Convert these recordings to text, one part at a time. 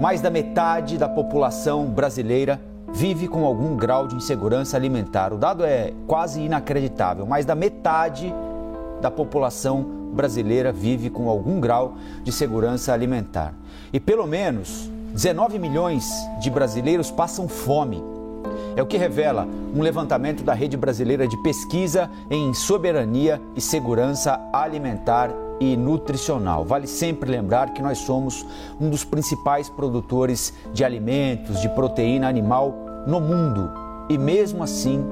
Mais da metade da população brasileira vive com algum grau de insegurança alimentar. O dado é quase inacreditável. Mais da metade da população brasileira vive com algum grau de segurança alimentar. E pelo menos 19 milhões de brasileiros passam fome. É o que revela um levantamento da Rede Brasileira de Pesquisa em Soberania e Segurança Alimentar e nutricional. Vale sempre lembrar que nós somos um dos principais produtores de alimentos, de proteína animal no mundo. E mesmo assim,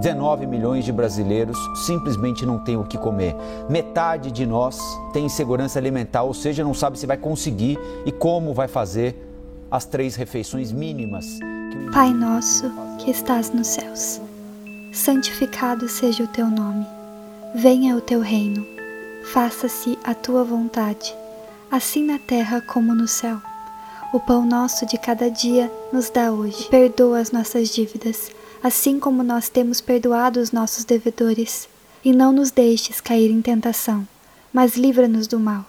19 milhões de brasileiros simplesmente não têm o que comer. Metade de nós tem insegurança alimentar, ou seja, não sabe se vai conseguir e como vai fazer as três refeições mínimas. Pai nosso que estás nos céus, santificado seja o teu nome. Venha o teu reino faça-se a tua vontade, assim na terra como no céu. O pão nosso de cada dia nos dá hoje. Perdoa as nossas dívidas, assim como nós temos perdoado os nossos devedores. E não nos deixes cair em tentação, mas livra-nos do mal.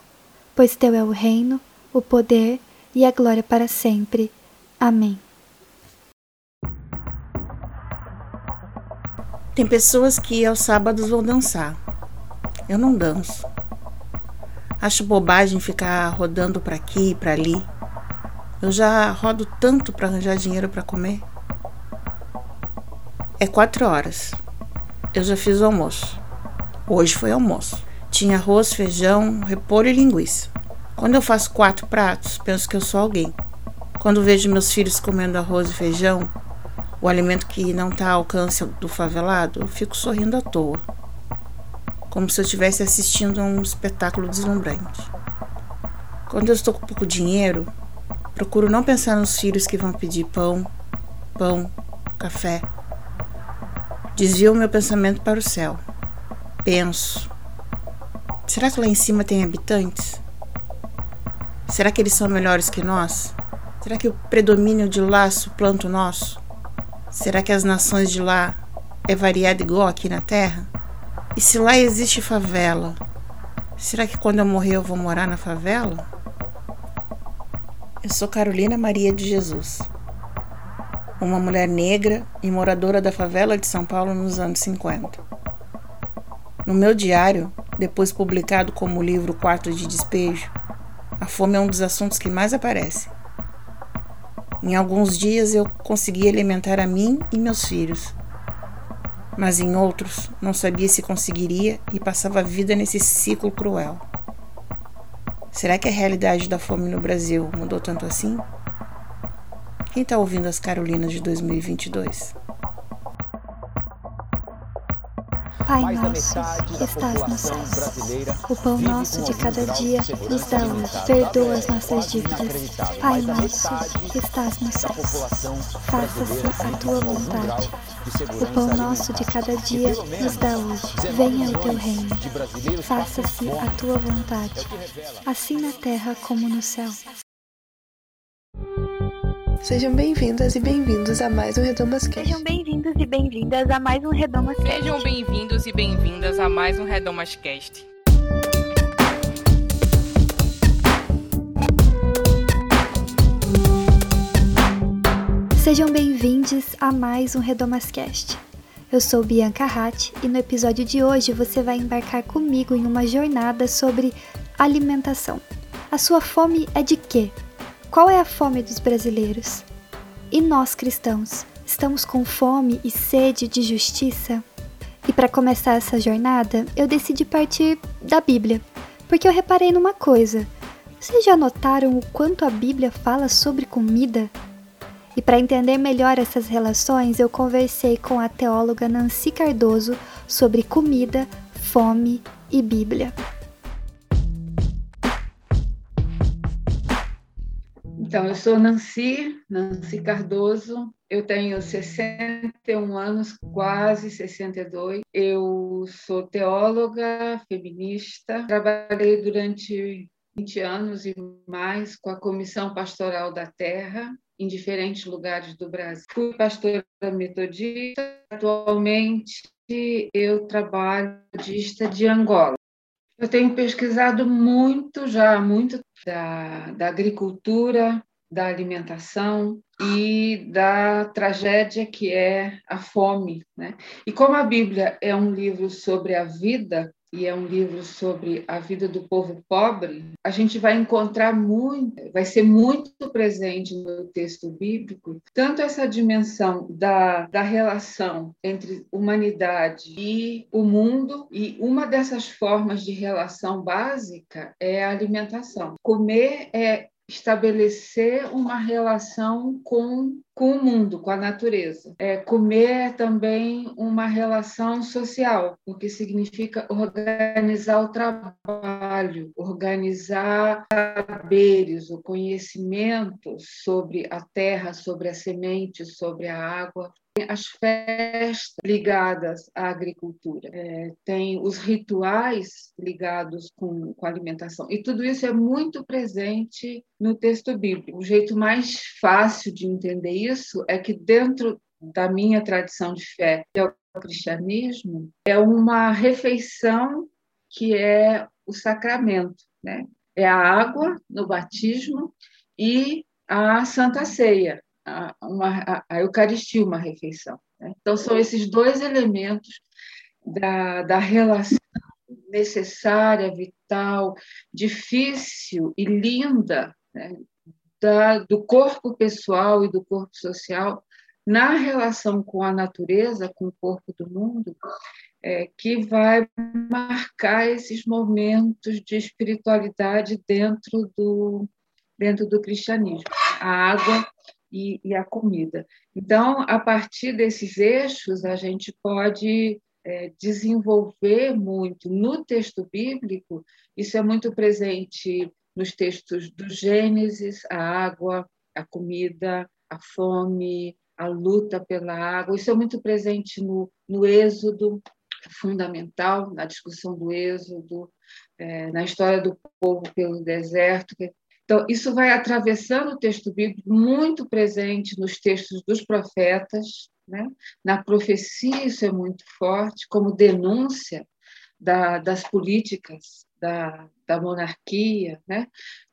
Pois teu é o reino, o poder e a glória para sempre. Amém. Tem pessoas que aos sábados vão dançar. Eu não danço. Acho bobagem ficar rodando para aqui e para ali. Eu já rodo tanto para arranjar dinheiro para comer. É quatro horas. Eu já fiz o almoço. Hoje foi almoço. Tinha arroz, feijão, repolho e linguiça. Quando eu faço quatro pratos, penso que eu sou alguém. Quando vejo meus filhos comendo arroz e feijão, o alimento que não está ao alcance do favelado, eu fico sorrindo à toa como se eu estivesse assistindo a um espetáculo deslumbrante. Quando eu estou com pouco dinheiro, procuro não pensar nos filhos que vão pedir pão, pão, café. Desvio meu pensamento para o céu. Penso: será que lá em cima tem habitantes? Será que eles são melhores que nós? Será que o predomínio de lá suplanta o nosso? Será que as nações de lá é variada igual aqui na Terra? E se lá existe favela, será que quando eu morrer eu vou morar na favela? Eu sou Carolina Maria de Jesus, uma mulher negra e moradora da favela de São Paulo nos anos 50. No meu diário, depois publicado como livro Quarto de Despejo, a fome é um dos assuntos que mais aparece. Em alguns dias eu consegui alimentar a mim e meus filhos mas em outros não sabia se conseguiria e passava a vida nesse ciclo cruel. Será que a realidade da fome no Brasil mudou tanto assim? Quem está ouvindo as Carolinas de 2022? Pai nosso, que estás nos céus, o pão nosso de cada dia nos dá hoje. Perdoa as nossas dívidas. Pai nosso, que estás nos céus, faça-se a tua vontade o pão nosso de cada dia nos dá hoje. Venha o teu reino. Faça-se a tua vontade, assim na terra como no céu. Sejam bem-vindas e bem-vindos a mais um Redomas Cast. Sejam bem-vindos e bem-vindas a mais um Redomas Cast. Sejam bem-vindos e bem-vindas a mais um Redomas Cast. Sejam bem-vindos a mais um Redomascast. Eu sou Bianca Hatt e no episódio de hoje você vai embarcar comigo em uma jornada sobre alimentação. A sua fome é de quê? Qual é a fome dos brasileiros? E nós cristãos, estamos com fome e sede de justiça? E para começar essa jornada, eu decidi partir da Bíblia, porque eu reparei numa coisa. Vocês já notaram o quanto a Bíblia fala sobre comida? E para entender melhor essas relações, eu conversei com a teóloga Nancy Cardoso sobre comida, fome e Bíblia. Então, eu sou Nancy, Nancy Cardoso, eu tenho 61 anos, quase 62. Eu sou teóloga, feminista, trabalhei durante 20 anos e mais com a Comissão Pastoral da Terra, em diferentes lugares do Brasil. Fui pastora metodista, atualmente eu trabalho de Angola. Eu tenho pesquisado muito, já muito, da, da agricultura da alimentação e da tragédia que é a fome. Né? E como a Bíblia é um livro sobre a vida, e é um livro sobre a vida do povo pobre, a gente vai encontrar muito, vai ser muito presente no texto bíblico, tanto essa dimensão da, da relação entre humanidade e o mundo, e uma dessas formas de relação básica é a alimentação. Comer é estabelecer uma relação com, com o mundo, com a natureza. É, comer é também uma relação social, porque significa organizar o trabalho, organizar saberes, o conhecimento sobre a terra, sobre a semente, sobre a água as festas ligadas à agricultura, é, tem os rituais ligados com, com a alimentação. E tudo isso é muito presente no texto bíblico. O jeito mais fácil de entender isso é que, dentro da minha tradição de fé, que é o cristianismo, é uma refeição que é o sacramento, né? É a água no batismo e a Santa Ceia, a, uma, a, Eucaristia, uma refeição. Né? Então, são esses dois elementos da, da relação necessária, vital, difícil e linda né? da, do corpo pessoal e do corpo social na relação com a natureza, com o corpo do mundo, é, que vai marcar esses momentos de espiritualidade dentro do, dentro do cristianismo. A água e, e a comida. Então, a partir desses eixos, a gente pode é, desenvolver muito no texto bíblico, isso é muito presente nos textos do Gênesis, a água, a comida, a fome, a luta pela água, isso é muito presente no, no Êxodo, fundamental na discussão do Êxodo, é, na história do povo pelo deserto, então, isso vai atravessando o texto bíblico, muito presente nos textos dos profetas, né? na profecia, isso é muito forte, como denúncia da, das políticas da, da monarquia, né?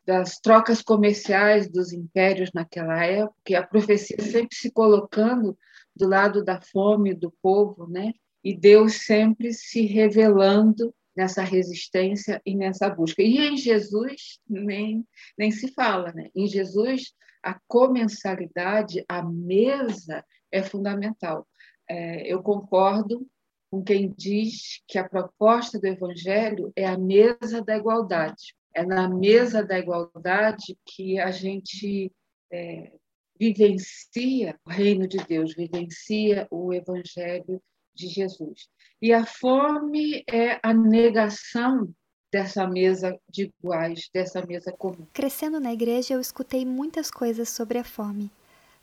das trocas comerciais dos impérios naquela época, e a profecia sempre se colocando do lado da fome do povo, né? e Deus sempre se revelando nessa resistência e nessa busca. E em Jesus nem, nem se fala, né? Em Jesus a comensalidade, a mesa é fundamental. É, eu concordo com quem diz que a proposta do Evangelho é a mesa da igualdade. É na mesa da igualdade que a gente é, vivencia o reino de Deus, vivencia o Evangelho de Jesus. E a fome é a negação dessa mesa de iguais, dessa mesa comum. Crescendo na igreja, eu escutei muitas coisas sobre a fome.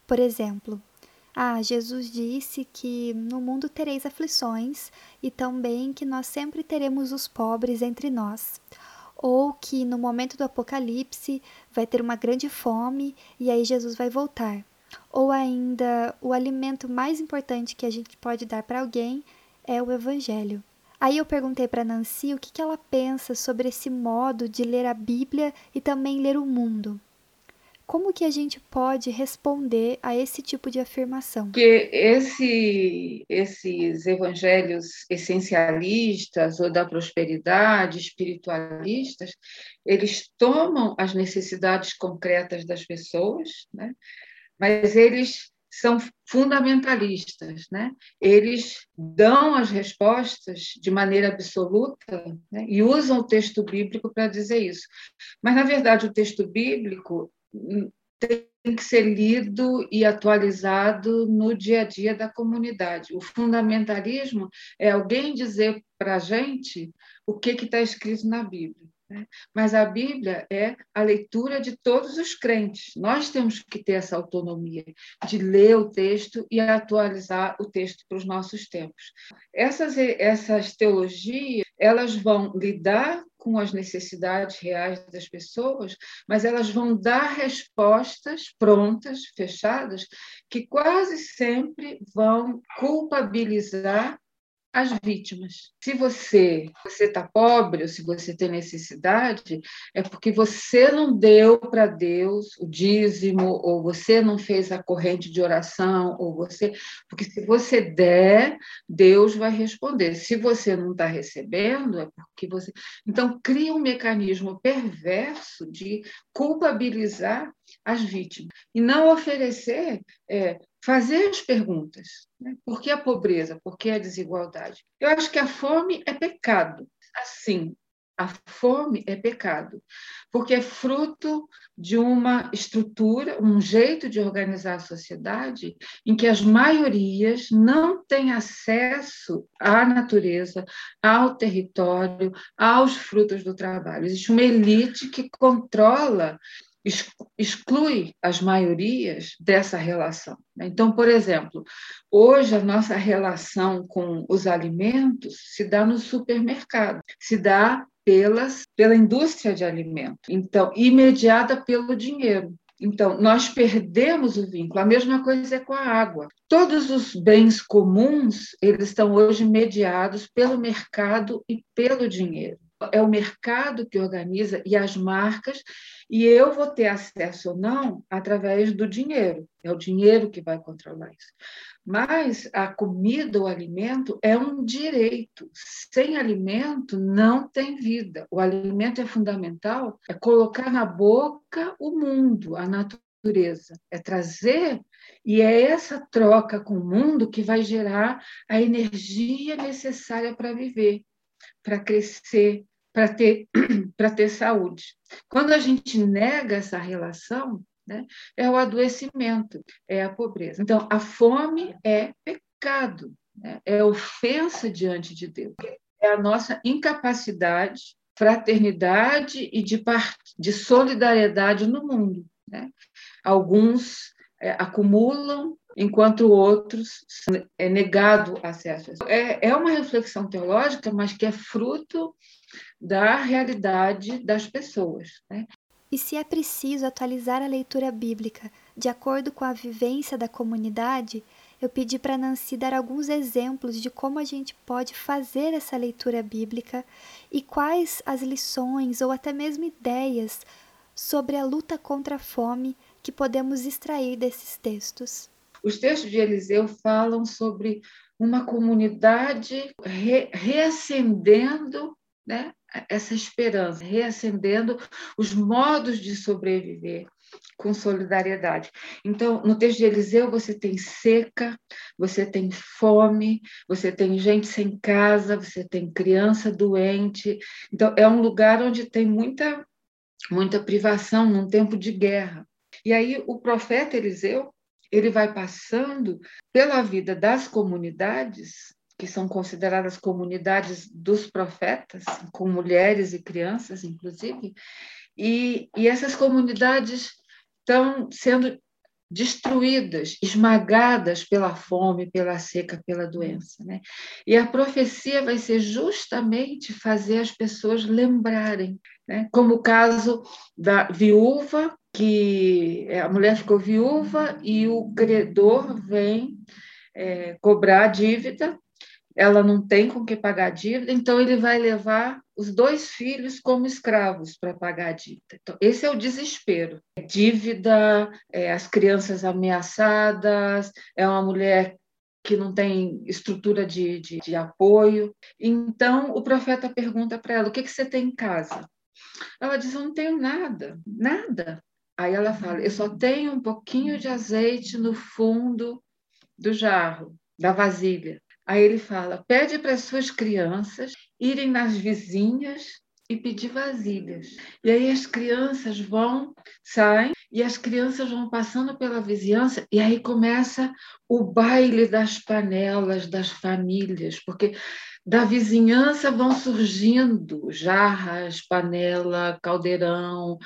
Por exemplo, ah, Jesus disse que no mundo tereis aflições e também que nós sempre teremos os pobres entre nós. Ou que no momento do apocalipse vai ter uma grande fome e aí Jesus vai voltar. Ou ainda, o alimento mais importante que a gente pode dar para alguém é o Evangelho. Aí eu perguntei para Nancy o que, que ela pensa sobre esse modo de ler a Bíblia e também ler o mundo. Como que a gente pode responder a esse tipo de afirmação? Que esse, esses evangelhos essencialistas ou da prosperidade, espiritualistas, eles tomam as necessidades concretas das pessoas, né? mas eles são fundamentalistas, né? Eles dão as respostas de maneira absoluta né? e usam o texto bíblico para dizer isso. Mas na verdade o texto bíblico tem que ser lido e atualizado no dia a dia da comunidade. O fundamentalismo é alguém dizer para a gente o que está escrito na Bíblia. Né? Mas a Bíblia é a leitura de todos os crentes. Nós temos que ter essa autonomia de ler o texto e atualizar o texto para os nossos tempos. Essas, essas teologias elas vão lidar com as necessidades reais das pessoas, mas elas vão dar respostas prontas, fechadas, que quase sempre vão culpabilizar as vítimas. Se você você está pobre ou se você tem necessidade, é porque você não deu para Deus o dízimo ou você não fez a corrente de oração ou você, porque se você der, Deus vai responder. Se você não está recebendo, é porque você. Então cria um mecanismo perverso de culpabilizar as vítimas e não oferecer é, fazer as perguntas. Né? Por que a pobreza? Por que a desigualdade? Eu acho que a fome é pecado. Assim, a fome é pecado, porque é fruto de uma estrutura, um jeito de organizar a sociedade em que as maiorias não têm acesso à natureza, ao território, aos frutos do trabalho. Existe uma elite que controla exclui as maiorias dessa relação. Né? Então, por exemplo, hoje a nossa relação com os alimentos se dá no supermercado, se dá pelas, pela indústria de alimento, então, imediata pelo dinheiro. Então, nós perdemos o vínculo. A mesma coisa é com a água. Todos os bens comuns, eles estão hoje mediados pelo mercado e pelo dinheiro é o mercado que organiza e as marcas, e eu vou ter acesso ou não através do dinheiro. É o dinheiro que vai controlar isso. Mas a comida, o alimento, é um direito. Sem alimento, não tem vida. O alimento é fundamental, é colocar na boca o mundo, a natureza, é trazer. E é essa troca com o mundo que vai gerar a energia necessária para viver, para crescer, para ter, ter saúde. Quando a gente nega essa relação, né, é o adoecimento, é a pobreza. Então, a fome é pecado, né, é ofensa diante de Deus, é a nossa incapacidade, fraternidade e de, de solidariedade no mundo. Né? Alguns é, acumulam enquanto outros é negado acesso. É, é uma reflexão teológica, mas que é fruto da realidade das pessoas. Né? E se é preciso atualizar a leitura bíblica de acordo com a vivência da comunidade, eu pedi para Nancy dar alguns exemplos de como a gente pode fazer essa leitura bíblica e quais as lições ou até mesmo ideias sobre a luta contra a fome que podemos extrair desses textos. Os textos de Eliseu falam sobre uma comunidade re reacendendo né, essa esperança, reacendendo os modos de sobreviver com solidariedade. Então, no texto de Eliseu, você tem seca, você tem fome, você tem gente sem casa, você tem criança doente. Então, é um lugar onde tem muita, muita privação, num tempo de guerra. E aí, o profeta Eliseu, ele vai passando pela vida das comunidades que são consideradas comunidades dos profetas, com mulheres e crianças, inclusive, e, e essas comunidades estão sendo destruídas, esmagadas pela fome, pela seca, pela doença. Né? E a profecia vai ser justamente fazer as pessoas lembrarem, né? como o caso da viúva, que a mulher ficou viúva e o credor vem é, cobrar a dívida ela não tem com que pagar a dívida, então ele vai levar os dois filhos como escravos para pagar a dívida. Então, esse é o desespero. É dívida, é as crianças ameaçadas, é uma mulher que não tem estrutura de, de, de apoio. Então, o profeta pergunta para ela: o que, que você tem em casa? Ela diz: eu não tenho nada, nada. Aí ela fala: eu só tenho um pouquinho de azeite no fundo do jarro, da vasilha. Aí ele fala: pede para as suas crianças irem nas vizinhas e pedir vasilhas. E aí as crianças vão, saem, e as crianças vão passando pela vizinhança, e aí começa o baile das panelas das famílias, porque da vizinhança vão surgindo jarras, panela, caldeirão,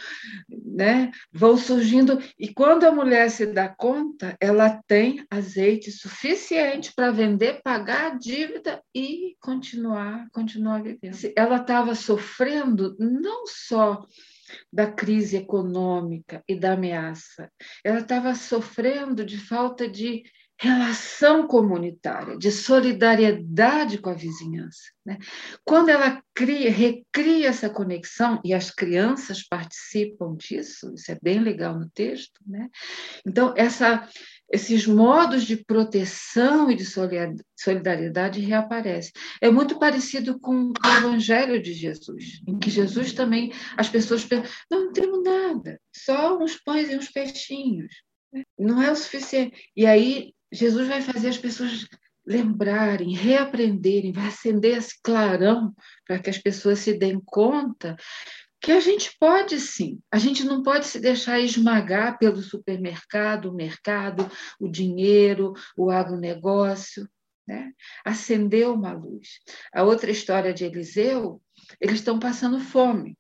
né? Vão surgindo e quando a mulher se dá conta, ela tem azeite suficiente para vender, pagar a dívida e continuar, continuar vivendo. Ela estava sofrendo não só da crise econômica e da ameaça, ela estava sofrendo de falta de relação comunitária, de solidariedade com a vizinhança. Né? Quando ela cria, recria essa conexão, e as crianças participam disso, isso é bem legal no texto, né? então essa, esses modos de proteção e de solidariedade reaparecem. É muito parecido com o Evangelho de Jesus, em que Jesus também, as pessoas pensam, não, não temos nada, só uns pães e uns peixinhos. Né? Não é o suficiente. E aí Jesus vai fazer as pessoas lembrarem, reaprenderem, vai acender esse clarão para que as pessoas se deem conta que a gente pode sim, a gente não pode se deixar esmagar pelo supermercado, o mercado, o dinheiro, o agronegócio. Né? Acendeu uma luz. A outra história de Eliseu, eles estão passando fome.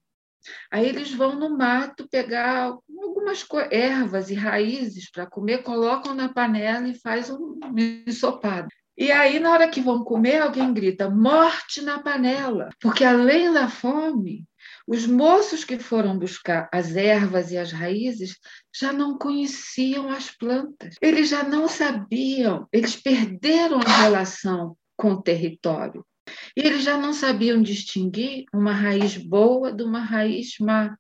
Aí eles vão no mato pegar algumas ervas e raízes para comer, colocam na panela e faz um ensopado. E aí, na hora que vão comer, alguém grita: morte na panela, porque além da fome, os moços que foram buscar as ervas e as raízes já não conheciam as plantas, eles já não sabiam, eles perderam a relação com o território. E eles já não sabiam distinguir uma raiz boa de uma raiz má,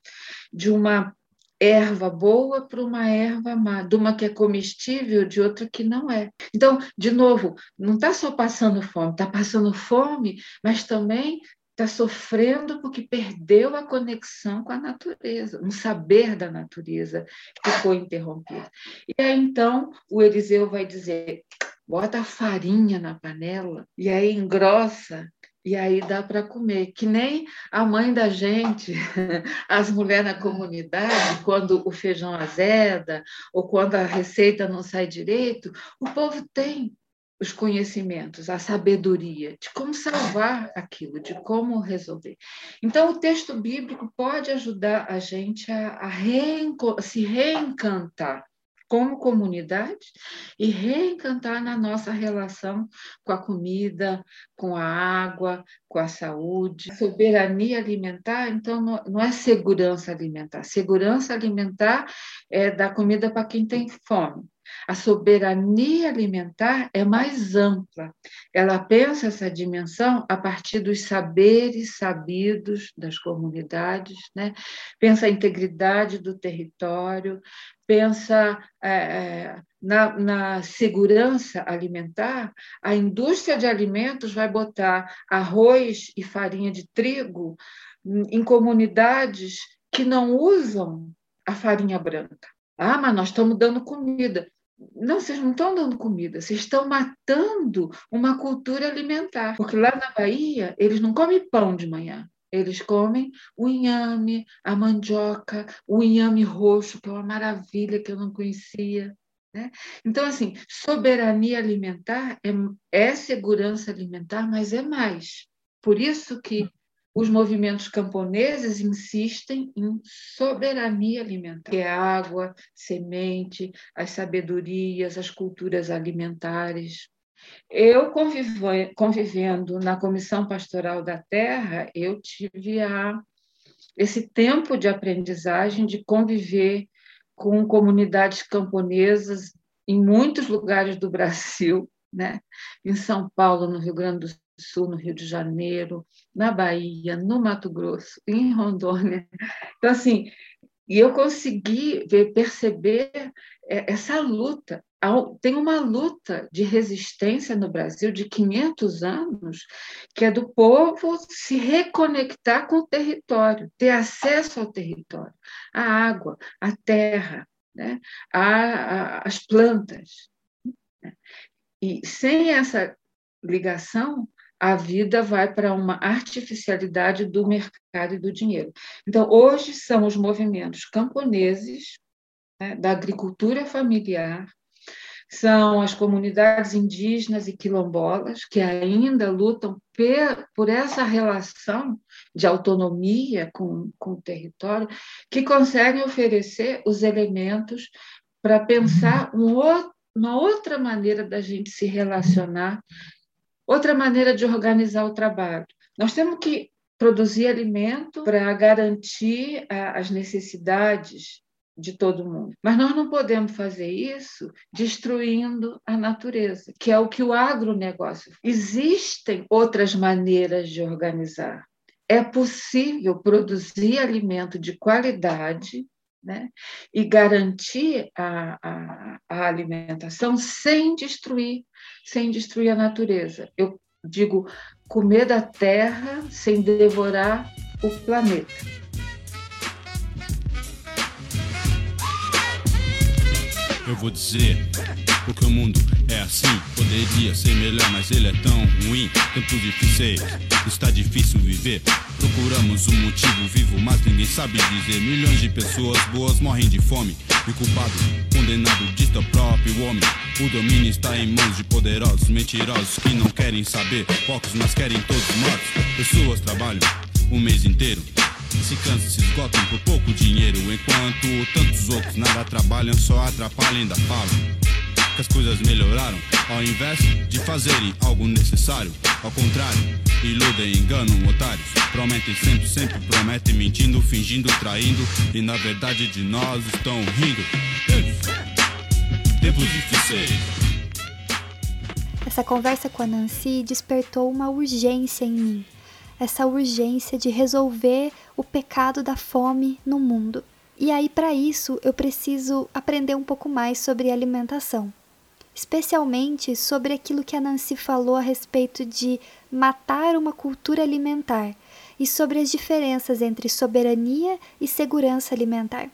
de uma erva boa para uma erva má, de uma que é comestível, de outra que não é. Então, de novo, não está só passando fome, está passando fome, mas também está sofrendo porque perdeu a conexão com a natureza, um saber da natureza que foi interrompido. E aí, então, o Eliseu vai dizer: bota a farinha na panela e aí engrossa e aí dá para comer. Que nem a mãe da gente, as mulheres na comunidade, quando o feijão azeda ou quando a receita não sai direito, o povo tem os conhecimentos, a sabedoria de como salvar aquilo, de como resolver. Então, o texto bíblico pode ajudar a gente a, a se reencantar como comunidade e reencantar na nossa relação com a comida, com a água, com a saúde. Soberania alimentar, então, não é segurança alimentar. Segurança alimentar é dar comida para quem tem fome. A soberania alimentar é mais ampla. Ela pensa essa dimensão a partir dos saberes sabidos das comunidades, né? pensa a integridade do território, pensa é, é, na, na, segurança alimentar, a indústria de alimentos vai botar arroz e farinha de trigo em comunidades que não usam a farinha branca. Ah, mas nós estamos dando comida. Não, vocês não estão dando comida, vocês estão matando uma cultura alimentar. Porque lá na Bahia, eles não comem pão de manhã, eles comem o inhame, a mandioca, o inhame roxo, que é uma maravilha que eu não conhecia. Né? Então, assim, soberania alimentar é, é segurança alimentar, mas é mais. Por isso que os movimentos camponeses insistem em soberania alimentar, que é água, semente, as sabedorias, as culturas alimentares. Eu convivendo na Comissão Pastoral da Terra, eu tive a, esse tempo de aprendizagem de conviver com comunidades camponesas em muitos lugares do Brasil, né? em São Paulo, no Rio Grande do Sul, no Rio de Janeiro, na Bahia, no Mato Grosso, em Rondônia. Então, assim, e eu consegui ver, perceber é, essa luta. Tem uma luta de resistência no Brasil de 500 anos, que é do povo se reconectar com o território, ter acesso ao território, à água, à terra, né? às plantas. Né? E sem essa ligação, a vida vai para uma artificialidade do mercado e do dinheiro. Então, hoje são os movimentos camponeses, né, da agricultura familiar, são as comunidades indígenas e quilombolas que ainda lutam por essa relação de autonomia com, com o território, que conseguem oferecer os elementos para pensar um outro, uma outra maneira da gente se relacionar Outra maneira de organizar o trabalho. Nós temos que produzir alimento para garantir as necessidades de todo mundo. Mas nós não podemos fazer isso destruindo a natureza, que é o que o agronegócio. Existem outras maneiras de organizar. É possível produzir alimento de qualidade né? e garantir a, a, a, alimentação sem destruir, sem destruir a natureza. Eu digo comer da terra sem devorar o planeta. Eu vou dizer porque o mundo é assim. Poderia ser melhor, mas ele é tão ruim. Tempos difíceis, está difícil viver. Procuramos um motivo vivo, mas ninguém sabe dizer. Milhões de pessoas boas morrem de fome. E culpado, condenado, diz o próprio homem. O domínio está em mãos de poderosos, mentirosos que não querem saber. Poucos, mas querem todos mortos. Pessoas trabalham o mês inteiro se cansam, se esgotam por pouco dinheiro. Enquanto tantos outros nada trabalham, só atrapalham, ainda falam que as coisas melhoraram. Ao invés de fazerem algo necessário, ao contrário, iludem, enganam otários. Prometem sempre, sempre prometem, mentindo, fingindo, traindo. E na verdade de nós estão rindo. Tempos difíceis. Essa conversa com a Nancy despertou uma urgência em mim essa urgência de resolver o pecado da fome no mundo. E aí, para isso, eu preciso aprender um pouco mais sobre alimentação, especialmente sobre aquilo que a Nancy falou a respeito de matar uma cultura alimentar e sobre as diferenças entre soberania e segurança alimentar.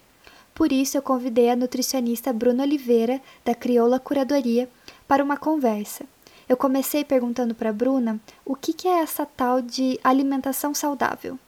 Por isso, eu convidei a nutricionista Bruna Oliveira, da Crioula Curadoria, para uma conversa. Eu comecei perguntando para Bruna o que, que é essa tal de alimentação saudável.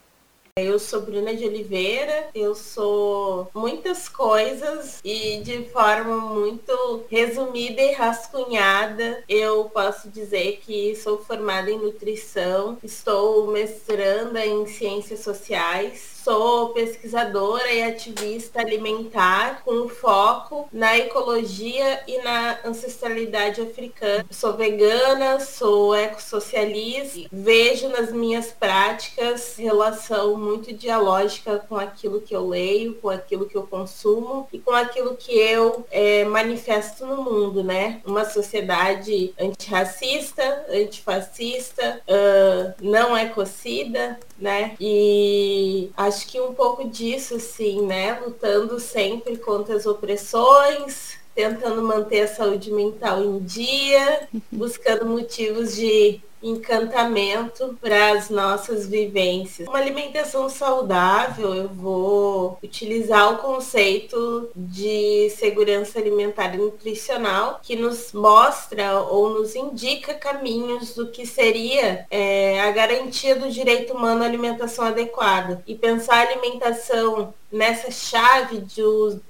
Eu sou Bruna de Oliveira, eu sou muitas coisas e de forma muito resumida e rascunhada, eu posso dizer que sou formada em nutrição, estou mestranda em ciências sociais, sou pesquisadora e ativista alimentar com foco na ecologia e na ancestralidade africana. Sou vegana, sou ecossocialista, vejo nas minhas práticas relação muito dialógica com aquilo que eu leio, com aquilo que eu consumo e com aquilo que eu é, manifesto no mundo, né? Uma sociedade antirracista, antifascista, uh, não ecocida, né? E acho que um pouco disso, sim, né? Lutando sempre contra as opressões, tentando manter a saúde mental em dia, buscando motivos de encantamento para as nossas vivências. Uma alimentação saudável, eu vou utilizar o conceito de segurança alimentar e nutricional, que nos mostra ou nos indica caminhos do que seria é, a garantia do direito humano à alimentação adequada. E pensar a alimentação nessa chave de,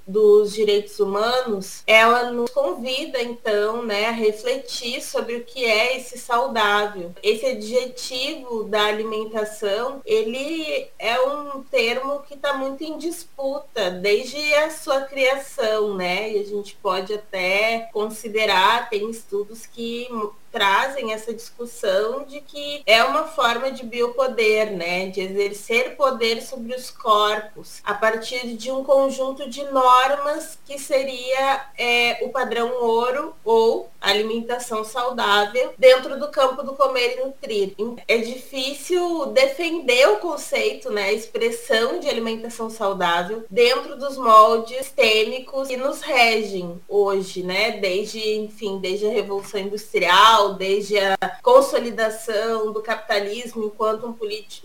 dos direitos humanos, ela nos convida então né, a refletir sobre o que é esse saudável. Esse adjetivo da alimentação, ele é um termo que está muito em disputa desde a sua criação, né? E a gente pode até considerar, tem estudos que trazem essa discussão de que é uma forma de biopoder, né? De exercer poder sobre os corpos a partir de um conjunto de normas que seria é, o padrão ouro ou alimentação saudável dentro do campo do comer e nutrir. É difícil defender o conceito, né? A expressão de alimentação saudável dentro dos moldes sistêmicos que nos regem hoje, né? Desde, enfim, desde a Revolução Industrial, desde a consolidação do capitalismo enquanto um,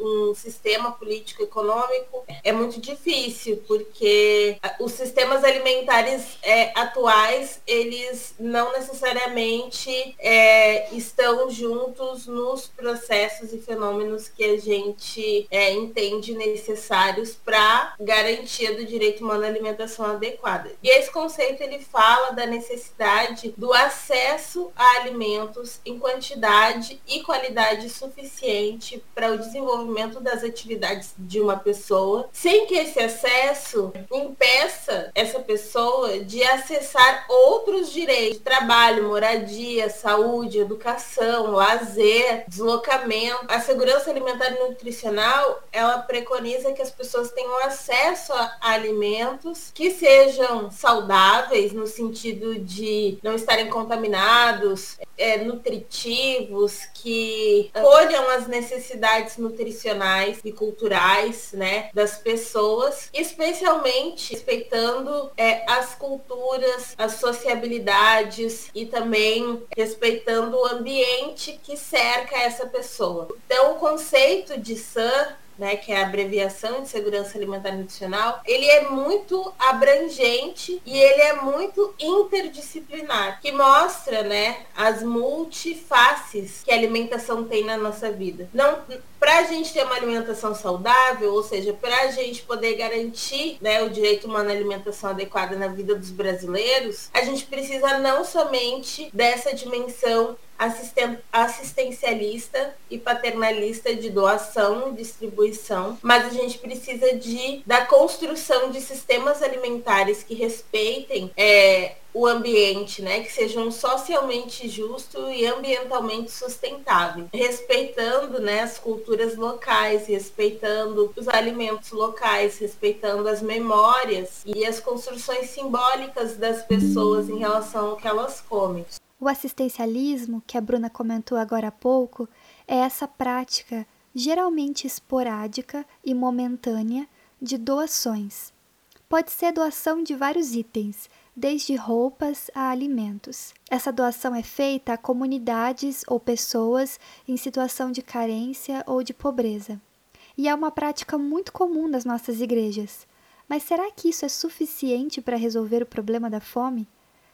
um sistema político-econômico, é muito difícil, porque os sistemas alimentares é, atuais, eles não necessariamente é, estão juntos nos processos e fenômenos que a gente é, entende necessários para garantia do direito humano à alimentação adequada. E esse conceito ele fala da necessidade do acesso a alimentos em quantidade e qualidade suficiente para o desenvolvimento das atividades de uma pessoa, sem que esse acesso impeça essa pessoa de acessar outros direitos, trabalho, moradia, saúde, educação, lazer, deslocamento. A segurança alimentar e nutricional, ela preconiza que as pessoas tenham acesso a alimentos que sejam saudáveis no sentido de não estarem contaminados, é, nutritivos, que colham as necessidades nutricionais e culturais né, das pessoas, especialmente respeitando é, as culturas, as sociabilidades e também respeitando o ambiente que cerca essa pessoa. Então, o conceito de SAN né, que é a abreviação de segurança alimentar e nutricional, ele é muito abrangente e ele é muito interdisciplinar, que mostra, né, as multifaces que a alimentação tem na nossa vida. Não para a gente ter uma alimentação saudável, ou seja, para a gente poder garantir né, o direito humano à alimentação adequada na vida dos brasileiros, a gente precisa não somente dessa dimensão assistencialista e paternalista de doação e distribuição, mas a gente precisa de da construção de sistemas alimentares que respeitem é, o ambiente, né, que sejam socialmente justo e ambientalmente sustentável, respeitando, né, as culturas locais, respeitando os alimentos locais, respeitando as memórias e as construções simbólicas das pessoas em relação ao que elas comem. O assistencialismo, que a Bruna comentou agora há pouco, é essa prática geralmente esporádica e momentânea de doações. Pode ser doação de vários itens, desde roupas a alimentos. Essa doação é feita a comunidades ou pessoas em situação de carência ou de pobreza. E é uma prática muito comum nas nossas igrejas. Mas será que isso é suficiente para resolver o problema da fome?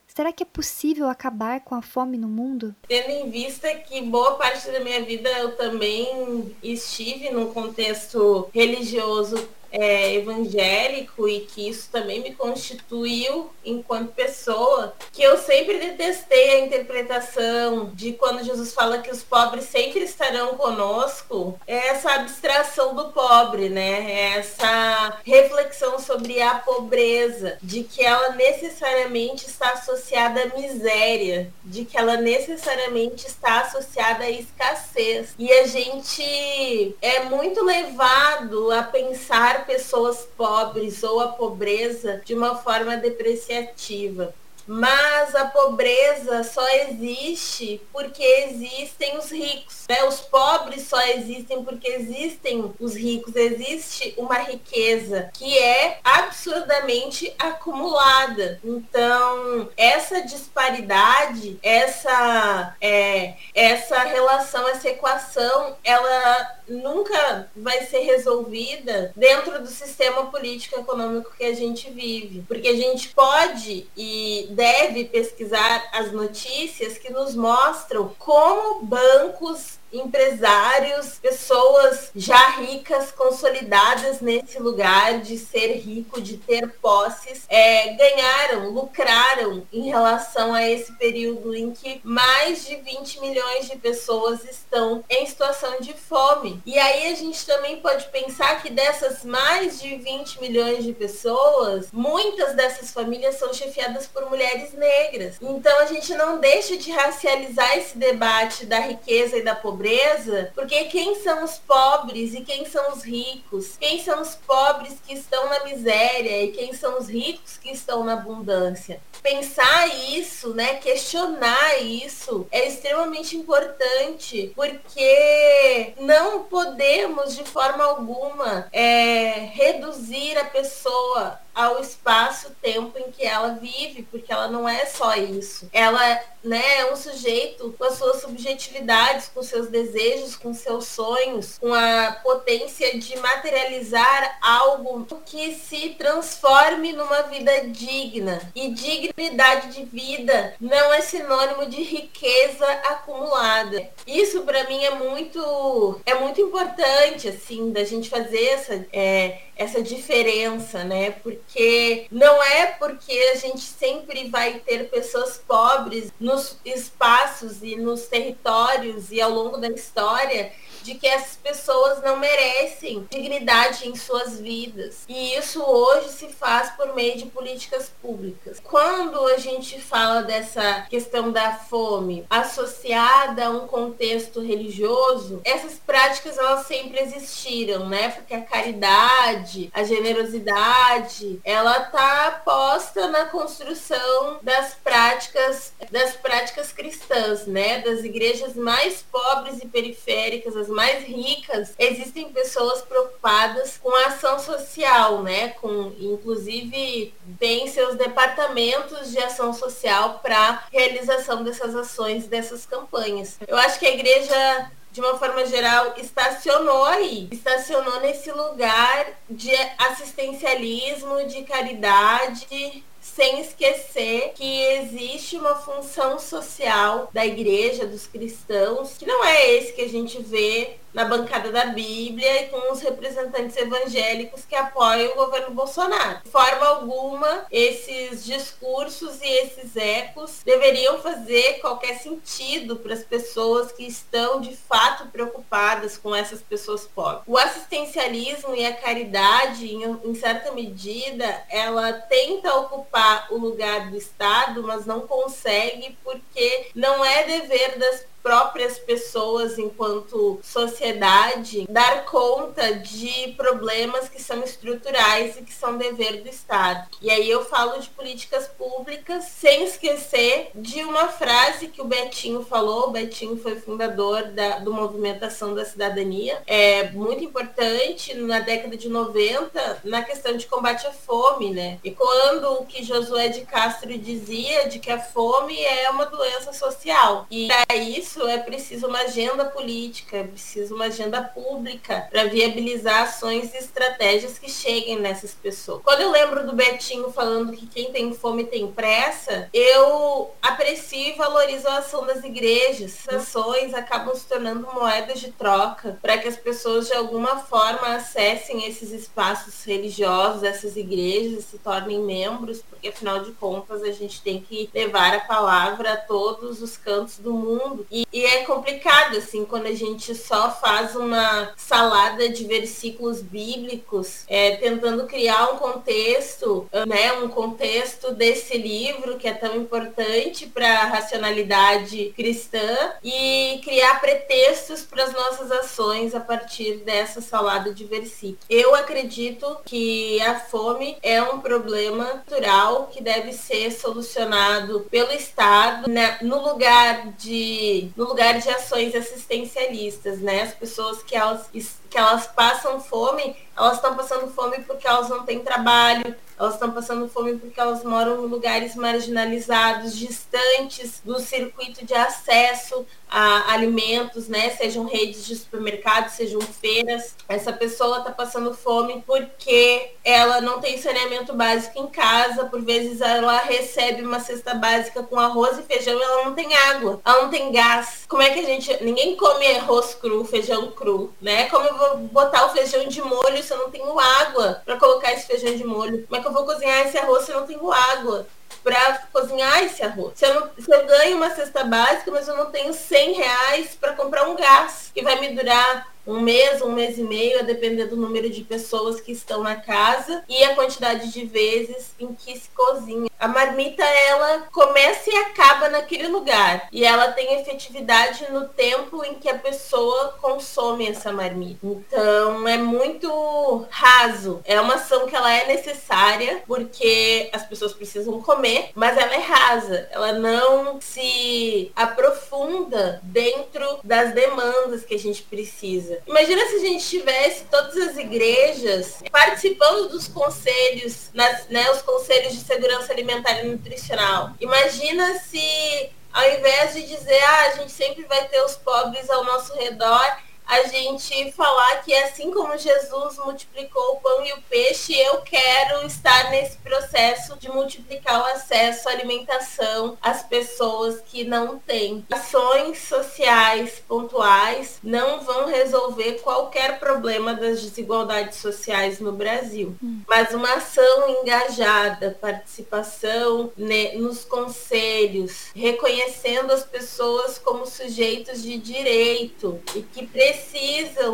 Será que é possível acabar com a fome no mundo? Tendo em vista que boa parte da minha vida eu também estive num contexto religioso é, evangélico e que isso também me constituiu enquanto pessoa, que eu sempre detestei a interpretação de quando Jesus fala que os pobres sempre estarão conosco, é essa abstração do pobre, né? É essa reflexão sobre a pobreza, de que ela necessariamente está associada à miséria, de que ela necessariamente está associada à escassez. E a gente é muito levado a pensar pessoas pobres ou a pobreza de uma forma depreciativa. Mas a pobreza só existe porque existem os ricos. Né? Os pobres só existem porque existem os ricos. Existe uma riqueza que é absurdamente acumulada. Então, essa disparidade, essa, é, essa relação, essa equação, ela nunca vai ser resolvida dentro do sistema político econômico que a gente vive. Porque a gente pode e deve pesquisar as notícias que nos mostram como bancos empresários, pessoas já ricas, consolidadas nesse lugar de ser rico, de ter posses, é, ganharam, lucraram em relação a esse período em que mais de 20 milhões de pessoas estão em situação de fome. E aí a gente também pode pensar que dessas mais de 20 milhões de pessoas, muitas dessas famílias são chefiadas por mulheres negras. Então a gente não deixa de racializar esse debate da riqueza e da pobreza pobreza, porque quem são os pobres e quem são os ricos? Quem são os pobres que estão na miséria e quem são os ricos que estão na abundância? Pensar isso, né, questionar isso é extremamente importante, porque não podemos de forma alguma é, reduzir a pessoa ao espaço-tempo em que ela vive, porque ela não é só isso. Ela né, é um sujeito com as suas subjetividades, com seus desejos, com seus sonhos, com a potência de materializar algo que se transforme numa vida digna. E dignidade de vida não é sinônimo de riqueza acumulada. Isso para mim é muito é muito importante assim da gente fazer essa é, essa diferença, né? Porque não é porque a gente sempre vai ter pessoas pobres nos espaços e nos territórios e ao longo da história de que essas pessoas não merecem dignidade em suas vidas. E isso hoje se faz por meio de políticas públicas. Quando a gente fala dessa questão da fome associada a um contexto religioso, essas práticas elas sempre existiram, né? Porque a caridade, a generosidade, ela tá posta na construção das práticas das práticas cristãs, né? Das igrejas mais pobres e periféricas, as mais ricas, existem pessoas preocupadas com a ação social, né? Com, inclusive, tem seus departamentos de ação social para realização dessas ações, dessas campanhas. Eu acho que a igreja de uma forma geral, estacionou aí. Estacionou nesse lugar de assistencialismo, de caridade, sem esquecer que existe uma função social da igreja, dos cristãos, que não é esse que a gente vê na bancada da Bíblia e com os representantes evangélicos que apoiam o governo Bolsonaro. De forma alguma, esses discursos e esses ecos deveriam fazer qualquer sentido para as pessoas que estão de fato preocupadas com essas pessoas pobres. O assistencialismo e a caridade, em, certa medida, ela tenta ocupar o lugar do Estado, mas não consegue porque não é dever das próprias pessoas, enquanto sociedade, dar conta de problemas que são estruturais e que são dever do Estado. E aí eu falo de políticas públicas, sem esquecer de uma frase que o Betinho falou. O Betinho foi fundador da, do Movimentação da Cidadania. É muito importante na década de 90 na questão de combate à fome, né? E quando o que Josué de Castro dizia de que a fome é uma doença social. E para isso isso é preciso uma agenda política, é preciso uma agenda pública para viabilizar ações e estratégias que cheguem nessas pessoas. Quando eu lembro do Betinho falando que quem tem fome tem pressa, eu aprecio e valorizo a ação das igrejas. As ações acabam se tornando moedas de troca para que as pessoas de alguma forma acessem esses espaços religiosos, essas igrejas, se tornem membros, porque afinal de contas a gente tem que levar a palavra a todos os cantos do mundo. E, e, é complicado, assim, quando a gente só faz uma salada de versículos bíblicos, é, tentando criar um contexto, né, um contexto desse livro que é tão importante para a racionalidade cristã e criar pretextos para as nossas ações a partir dessa salada de versículos. Eu acredito que a fome é um problema natural que deve ser solucionado pelo Estado, né, no lugar de no lugar de ações assistencialistas, né? As pessoas que elas, que elas passam fome, elas estão passando fome porque elas não têm trabalho, elas estão passando fome porque elas moram em lugares marginalizados, distantes do circuito de acesso alimentos, né? Sejam redes de supermercados, sejam feiras. Essa pessoa está passando fome porque ela não tem saneamento básico em casa, por vezes ela recebe uma cesta básica com arroz e feijão e ela não tem água, ela não tem gás. Como é que a gente. Ninguém come arroz cru, feijão cru, né? Como eu vou botar o feijão de molho se eu não tenho água para colocar esse feijão de molho? Como é que eu vou cozinhar esse arroz se eu não tenho água? Para cozinhar esse arroz. Se eu, não, se eu ganho uma cesta básica, mas eu não tenho 100 reais para comprar um gás que vai me durar um mês, um mês e meio, a depender do número de pessoas que estão na casa e a quantidade de vezes em que se cozinha. A marmita, ela começa e acaba naquele lugar. E ela tem efetividade no tempo em que a pessoa consome essa marmita. Então, é muito raso. É uma ação que ela é necessária, porque as pessoas precisam comer, mas ela é rasa. Ela não se aprofunda dentro das demandas que a gente precisa. Imagina se a gente tivesse todas as igrejas participando dos conselhos, nas, né, os conselhos de segurança alimentar e nutricional. Imagina se ao invés de dizer, ah, a gente sempre vai ter os pobres ao nosso redor, a gente falar que assim como Jesus multiplicou o pão e o peixe, eu quero estar nesse processo de multiplicar o acesso à alimentação às pessoas que não têm. Ações sociais pontuais não vão resolver qualquer problema das desigualdades sociais no Brasil, hum. mas uma ação engajada, participação né, nos conselhos, reconhecendo as pessoas como sujeitos de direito e que precisam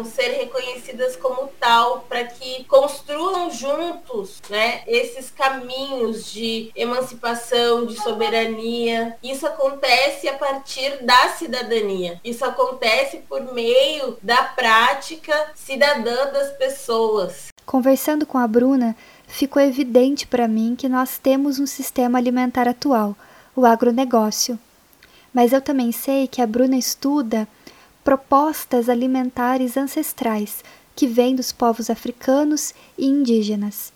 ser reconhecidas como tal para que construam juntos né, esses caminhos de emancipação, de soberania. Isso acontece a partir da cidadania. Isso acontece por meio da prática cidadã das pessoas. Conversando com a Bruna, ficou evidente para mim que nós temos um sistema alimentar atual, o agronegócio. Mas eu também sei que a Bruna estuda propostas alimentares ancestrais que vêm dos povos africanos e indígenas.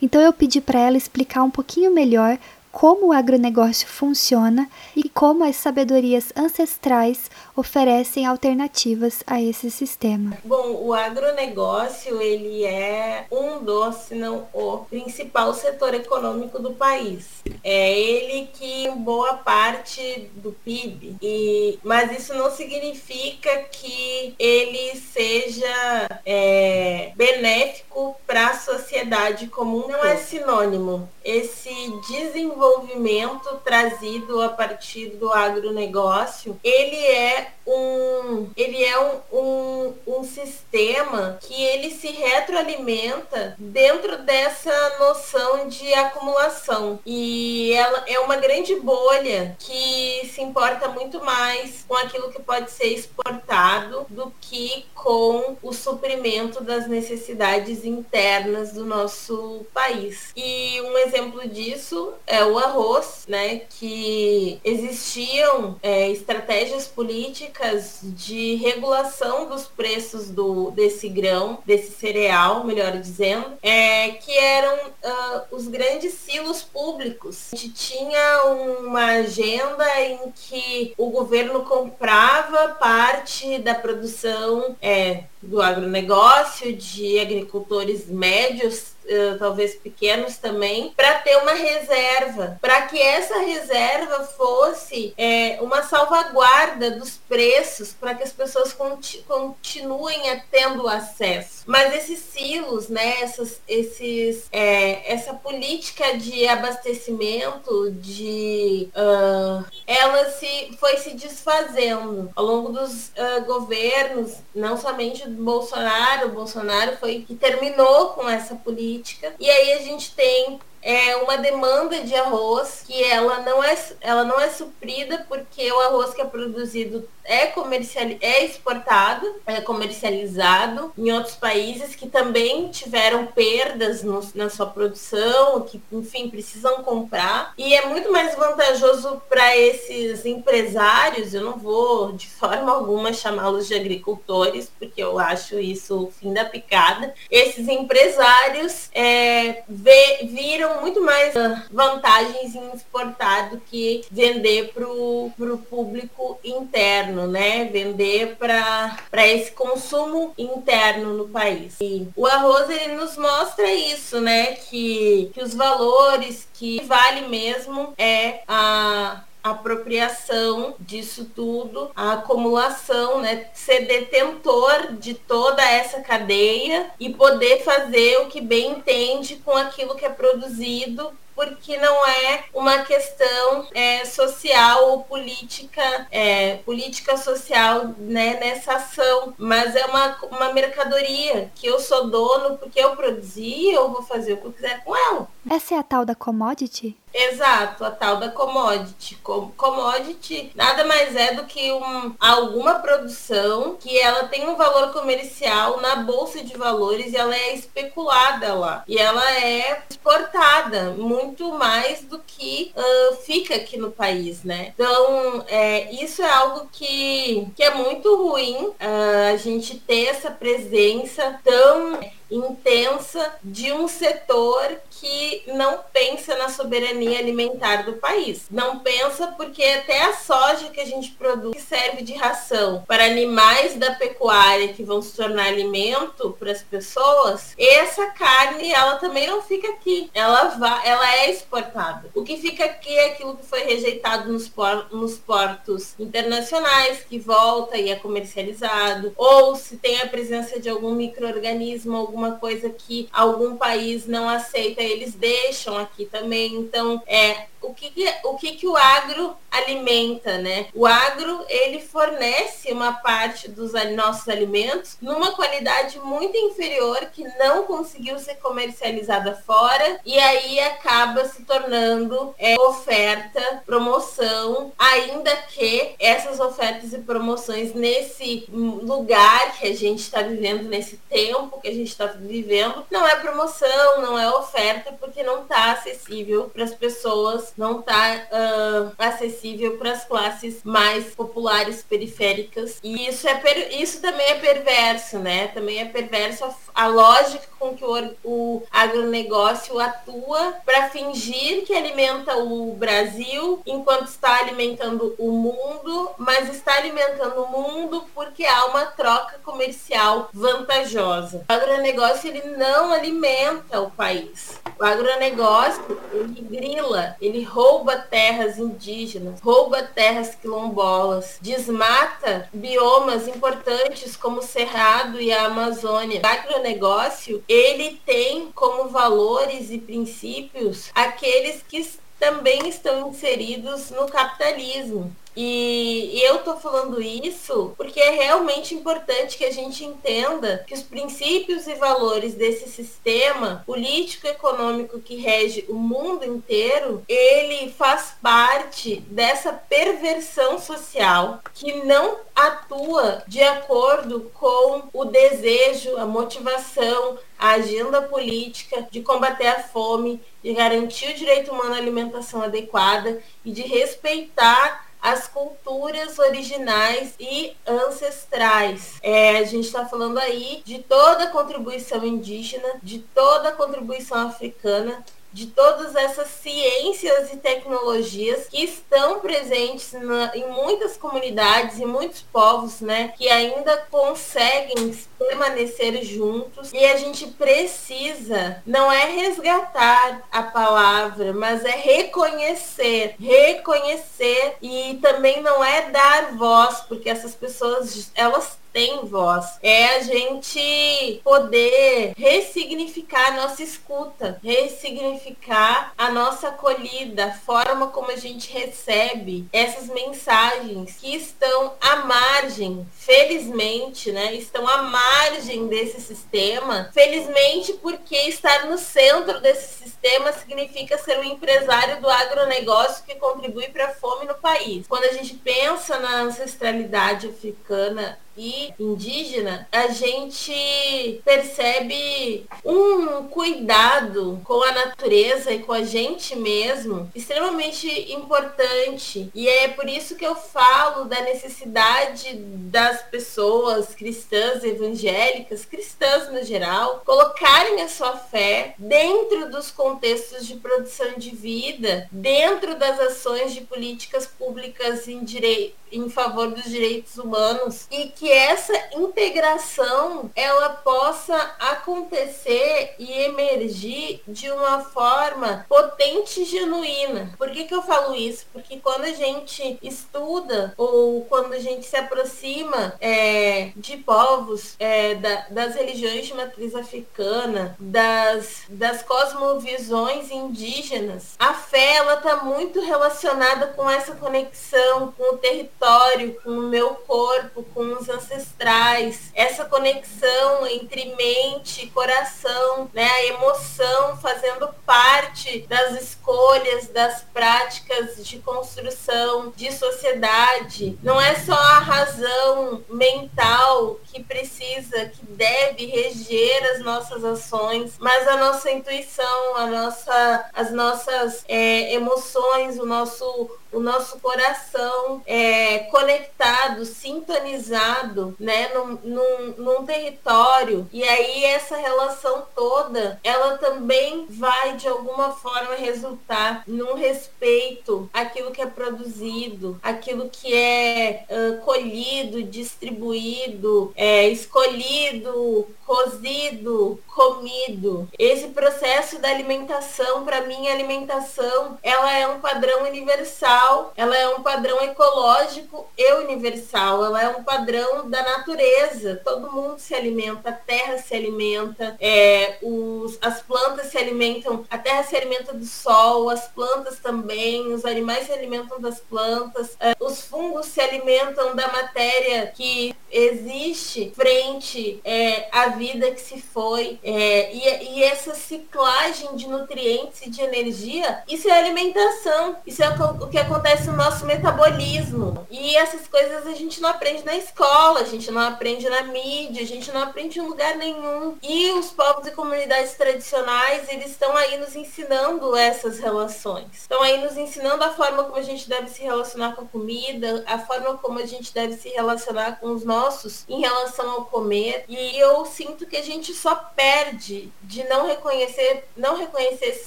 Então eu pedi para ela explicar um pouquinho melhor como o agronegócio funciona e como as sabedorias ancestrais oferecem alternativas a esse sistema. Bom, o agronegócio ele é um dos, se não o principal setor econômico do país. É ele que boa parte do PIB. E, mas isso não significa que ele seja é, benéfico para a sociedade como um. Não é sinônimo. Esse desenvolvimento trazido a partir do agronegócio, ele é um ele é um, um, um, sistema que ele se retroalimenta dentro dessa noção de acumulação. E ela é uma grande bolha que se importa muito mais com aquilo que pode ser exportado do que com o suprimento das necessidades internas do nosso país. E um exemplo disso é o arroz né que existiam é, estratégias políticas políticas de regulação dos preços do, desse grão, desse cereal, melhor dizendo, é, que eram uh, os grandes silos públicos. A gente tinha uma agenda em que o governo comprava parte da produção é, do agronegócio, de agricultores médios Uh, talvez pequenos também, para ter uma reserva, para que essa reserva fosse é, uma salvaguarda dos preços, para que as pessoas conti continuem tendo acesso. Mas esses silos, né, essas, esses, é, essa política de abastecimento, de uh, ela se foi se desfazendo ao longo dos uh, governos, não somente Bolsonaro, Bolsonaro foi que terminou com essa política. E aí a gente tem é uma demanda de arroz que ela não é, ela não é suprida porque o arroz que é produzido é comercial é exportado, é comercializado em outros países que também tiveram perdas no, na sua produção, que enfim precisam comprar e é muito mais vantajoso para esses empresários. Eu não vou de forma alguma chamá-los de agricultores porque eu acho isso o fim da picada. Esses empresários é, vê, viram muito mais ah, vantagens em exportar do que vender para o público interno, né? Vender para esse consumo interno no país. E o arroz ele nos mostra isso, né? Que, que os valores que vale mesmo é a apropriação disso tudo, a acumulação, né, ser detentor de toda essa cadeia e poder fazer o que bem entende com aquilo que é produzido porque não é uma questão é, social ou política, é, política social né, nessa ação, mas é uma, uma mercadoria que eu sou dono porque eu produzi, eu vou fazer o que eu quiser com ela. Essa é a tal da commodity? Exato, a tal da commodity. Commodity nada mais é do que um, alguma produção que ela tem um valor comercial na bolsa de valores e ela é especulada lá. E ela é exportada muito mais do que uh, fica aqui no país, né? Então, é, isso é algo que, que é muito ruim uh, a gente ter essa presença tão intensa de um setor que não pensa na soberania alimentar do país. Não pensa porque até a soja que a gente produz que serve de ração para animais da pecuária que vão se tornar alimento para as pessoas, essa carne ela também não fica aqui. Ela vai, ela é exportada. O que fica aqui é aquilo que foi rejeitado nos, por, nos portos internacionais, que volta e é comercializado, ou se tem a presença de algum microorganismo, alguma coisa que algum país não aceita, eles deixam aqui também. Então, é o que, o que, que o agro alimenta, né? O agro, ele fornece uma parte dos nossos alimentos numa qualidade muito inferior que não conseguiu ser comercializada fora e aí acaba se tornando é, oferta, promoção, ainda que essas ofertas e promoções nesse lugar que a gente está vivendo, nesse tempo que a gente está vivendo, não é promoção, não é oferta, porque não está acessível para as pessoas não está uh, acessível para as classes mais populares periféricas. E isso é per... isso também é perverso né? Também é perverso a, a lógica com que o, o agronegócio atua para fingir que alimenta o Brasil enquanto está alimentando o mundo mas está alimentando o mundo porque há uma troca comercial vantajosa o agronegócio ele não alimenta o país o agronegócio ele grila ele rouba terras indígenas, rouba terras quilombolas, desmata biomas importantes como o Cerrado e a Amazônia. O agronegócio, ele tem como valores e princípios aqueles que também estão inseridos no capitalismo. E, eu tô falando isso porque é realmente importante que a gente entenda que os princípios e valores desse sistema político-econômico que rege o mundo inteiro, ele faz parte dessa perversão social que não atua de acordo com o desejo, a motivação, a agenda política de combater a fome, de garantir o direito humano à alimentação adequada e de respeitar as culturas originais e ancestrais. É, a gente está falando aí de toda a contribuição indígena, de toda a contribuição africana de todas essas ciências e tecnologias que estão presentes na, em muitas comunidades e muitos povos, né, que ainda conseguem permanecer juntos. E a gente precisa não é resgatar a palavra, mas é reconhecer, reconhecer e também não é dar voz, porque essas pessoas elas tem voz. É a gente poder ressignificar a nossa escuta, ressignificar a nossa acolhida, a forma como a gente recebe essas mensagens que estão à margem, felizmente, né? Estão à margem desse sistema. Felizmente, porque estar no centro desse sistema significa ser um empresário do agronegócio que contribui para a fome no país. Quando a gente pensa na ancestralidade africana, e indígena, a gente percebe um cuidado com a natureza e com a gente mesmo extremamente importante. E é por isso que eu falo da necessidade das pessoas cristãs, evangélicas, cristãs no geral, colocarem a sua fé dentro dos contextos de produção de vida, dentro das ações de políticas públicas em direito em favor dos direitos humanos e que essa integração ela possa acontecer e emergir de uma forma potente e genuína. Por que, que eu falo isso? Porque quando a gente estuda ou quando a gente se aproxima é, de povos, é, da, das religiões de matriz africana, das, das cosmovisões indígenas, a fé ela está muito relacionada com essa conexão com o território, com o meu corpo, com os ancestrais, essa conexão entre mente e coração, né, a emoção fazendo parte das escolhas, das práticas de construção de sociedade. Não é só a razão mental que precisa, que deve reger as nossas ações, mas a nossa intuição, a nossa, as nossas é, emoções, o nosso o nosso coração é, conectado, sintonizado né, num, num, num território, e aí essa relação toda, ela também vai de alguma forma resultar num respeito àquilo que é produzido, aquilo que é uh, colhido, distribuído, é, escolhido, cozido, comido. Esse processo da alimentação, para mim, a alimentação, ela é um padrão universal, ela é um padrão ecológico e universal, ela é um padrão da natureza. Todo mundo se alimenta, a terra se alimenta, é, os, as plantas se alimentam, a terra se alimenta do sol, as plantas também, os animais se alimentam das plantas, é, os fungos se alimentam da matéria que existe frente é, à vida que se foi. É, e, e, essa ciclagem de nutrientes e de energia, isso é alimentação. Isso é o que acontece no nosso metabolismo. E essas coisas a gente não aprende na escola, a gente não aprende na mídia, a gente não aprende em lugar nenhum. E os povos e comunidades tradicionais, eles estão aí nos ensinando essas relações. Estão aí nos ensinando a forma como a gente deve se relacionar com a comida, a forma como a gente deve se relacionar com os nossos em relação ao comer. E eu sinto que a gente só perde de não reconhecer, não reconhecer esses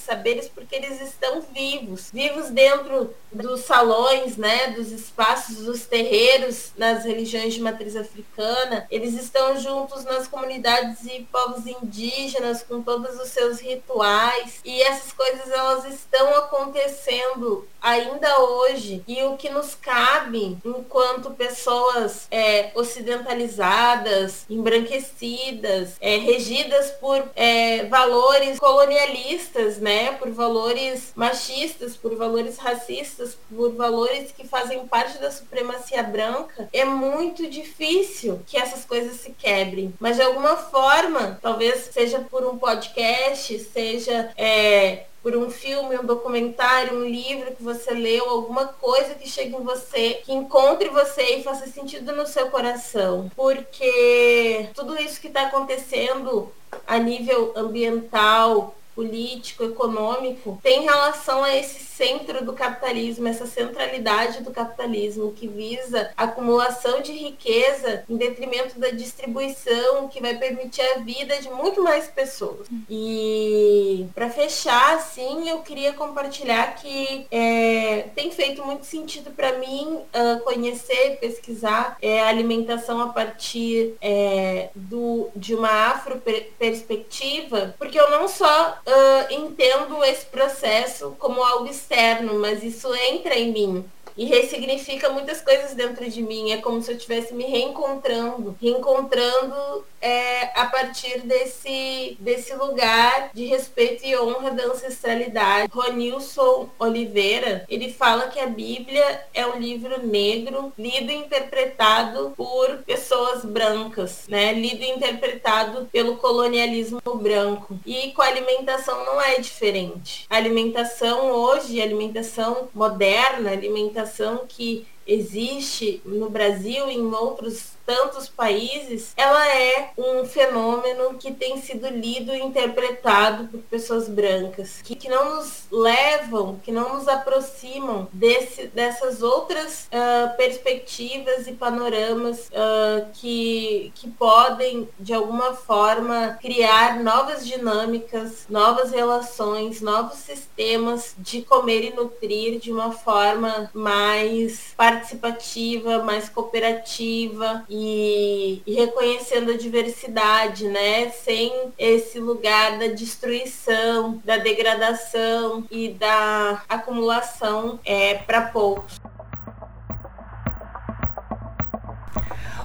saberes porque eles estão vivos, vivos dentro dos salões, né, dos espaços, dos terreiros nas religiões de matriz africana. Eles estão juntos nas comunidades e povos indígenas com todos os seus rituais e essas coisas elas estão acontecendo ainda hoje e o que nos cabe enquanto pessoas é, ocidentalizadas, embranquecidas, é, regidas por é, valores colonialistas, né, por valores machistas, por valores racistas, por valores que fazem parte da supremacia branca, é muito difícil que essas coisas se quebrem. Mas de alguma forma, talvez seja por um podcast, seja é, por um filme, um documentário, um livro que você leu, alguma coisa que chegue em você, que encontre você e faça sentido no seu coração. Porque tudo isso que está acontecendo a nível ambiental, político, econômico, tem relação a esse centro do capitalismo, essa centralidade do capitalismo que visa acumulação de riqueza em detrimento da distribuição, que vai permitir a vida de muito mais pessoas. E para fechar, assim, eu queria compartilhar que é, tem feito muito sentido para mim uh, conhecer, pesquisar é, alimentação a partir é, do, de uma afro-perspectiva, porque eu não só uh, entendo esse processo como algo externo, mas isso entra em mim e ressignifica muitas coisas dentro de mim. É como se eu estivesse me reencontrando, reencontrando é, a partir desse, desse lugar de respeito e honra da ancestralidade. Ronilson Oliveira, ele fala que a Bíblia é um livro negro, lido e interpretado por pessoas brancas, né? Lido e interpretado pelo colonialismo branco. E com a alimentação não é diferente. A alimentação hoje, alimentação moderna, alimentação que existe no Brasil e em outros tantos países, ela é um fenômeno que tem sido lido e interpretado por pessoas brancas, que, que não nos levam, que não nos aproximam desse, dessas outras uh, perspectivas e panoramas uh, que, que podem, de alguma forma, criar novas dinâmicas, novas relações, novos sistemas de comer e nutrir de uma forma mais participativa, mais cooperativa e, e, reconhecendo a diversidade, né? Sem esse lugar da destruição, da degradação e da acumulação é, para poucos.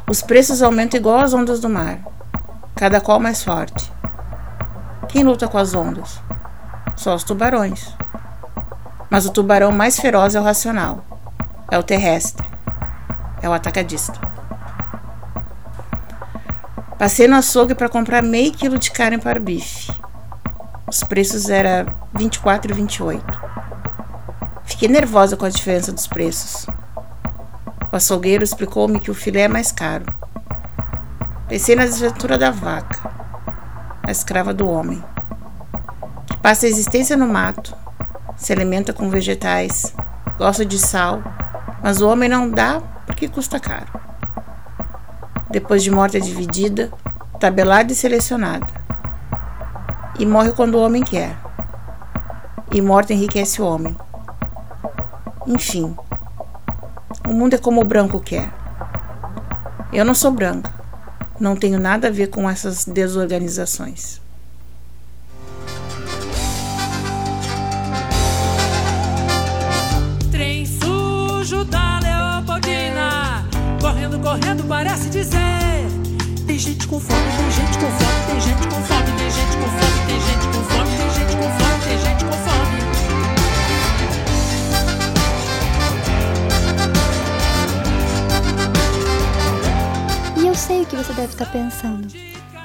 Os preços aumentam igual as ondas do mar, cada qual mais forte. Quem luta com as ondas? Só os tubarões. Mas o tubarão mais feroz é o racional, é o terrestre, é o atacadista. Passei no açougue para comprar meio quilo de carne para o bife. Os preços eram 24 e 28. Fiquei nervosa com a diferença dos preços. O açougueiro explicou-me que o filé é mais caro. Pensei na desventura da vaca, a escrava do homem, que passa a existência no mato, se alimenta com vegetais, gosta de sal, mas o homem não dá porque custa caro. Depois de morte é dividida, tabelada e selecionada. E morre quando o homem quer. E morte enriquece o homem. Enfim, o mundo é como o branco quer. Eu não sou branca. Não tenho nada a ver com essas desorganizações. Trem sujo da Leopoldina, correndo, correndo, parece dizer. Gente com fome, tem gente com fome, tem gente com fome, tem gente com fome, tem gente com fome, tem gente com fome, tem gente com fome. E eu sei o que você deve estar pensando.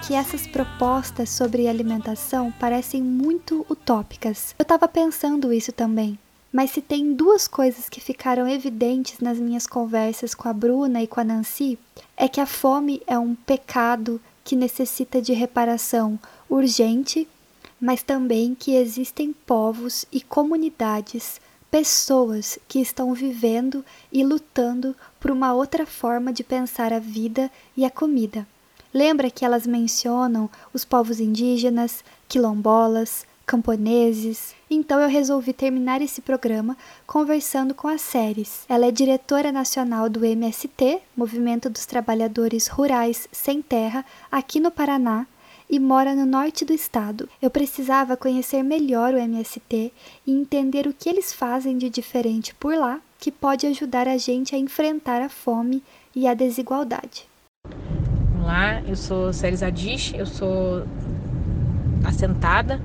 Que essas propostas sobre alimentação parecem muito utópicas. Eu estava pensando isso também. Mas se tem duas coisas que ficaram evidentes nas minhas conversas com a Bruna e com a Nancy, é que a fome é um pecado que necessita de reparação urgente, mas também que existem povos e comunidades, pessoas que estão vivendo e lutando por uma outra forma de pensar a vida e a comida. Lembra que elas mencionam os povos indígenas, quilombolas, camponeses. Então eu resolvi terminar esse programa conversando com a Séries. Ela é diretora nacional do MST, Movimento dos Trabalhadores Rurais Sem Terra, aqui no Paraná, e mora no norte do estado. Eu precisava conhecer melhor o MST e entender o que eles fazem de diferente por lá que pode ajudar a gente a enfrentar a fome e a desigualdade. Olá, eu sou Séries Adish, eu sou assentada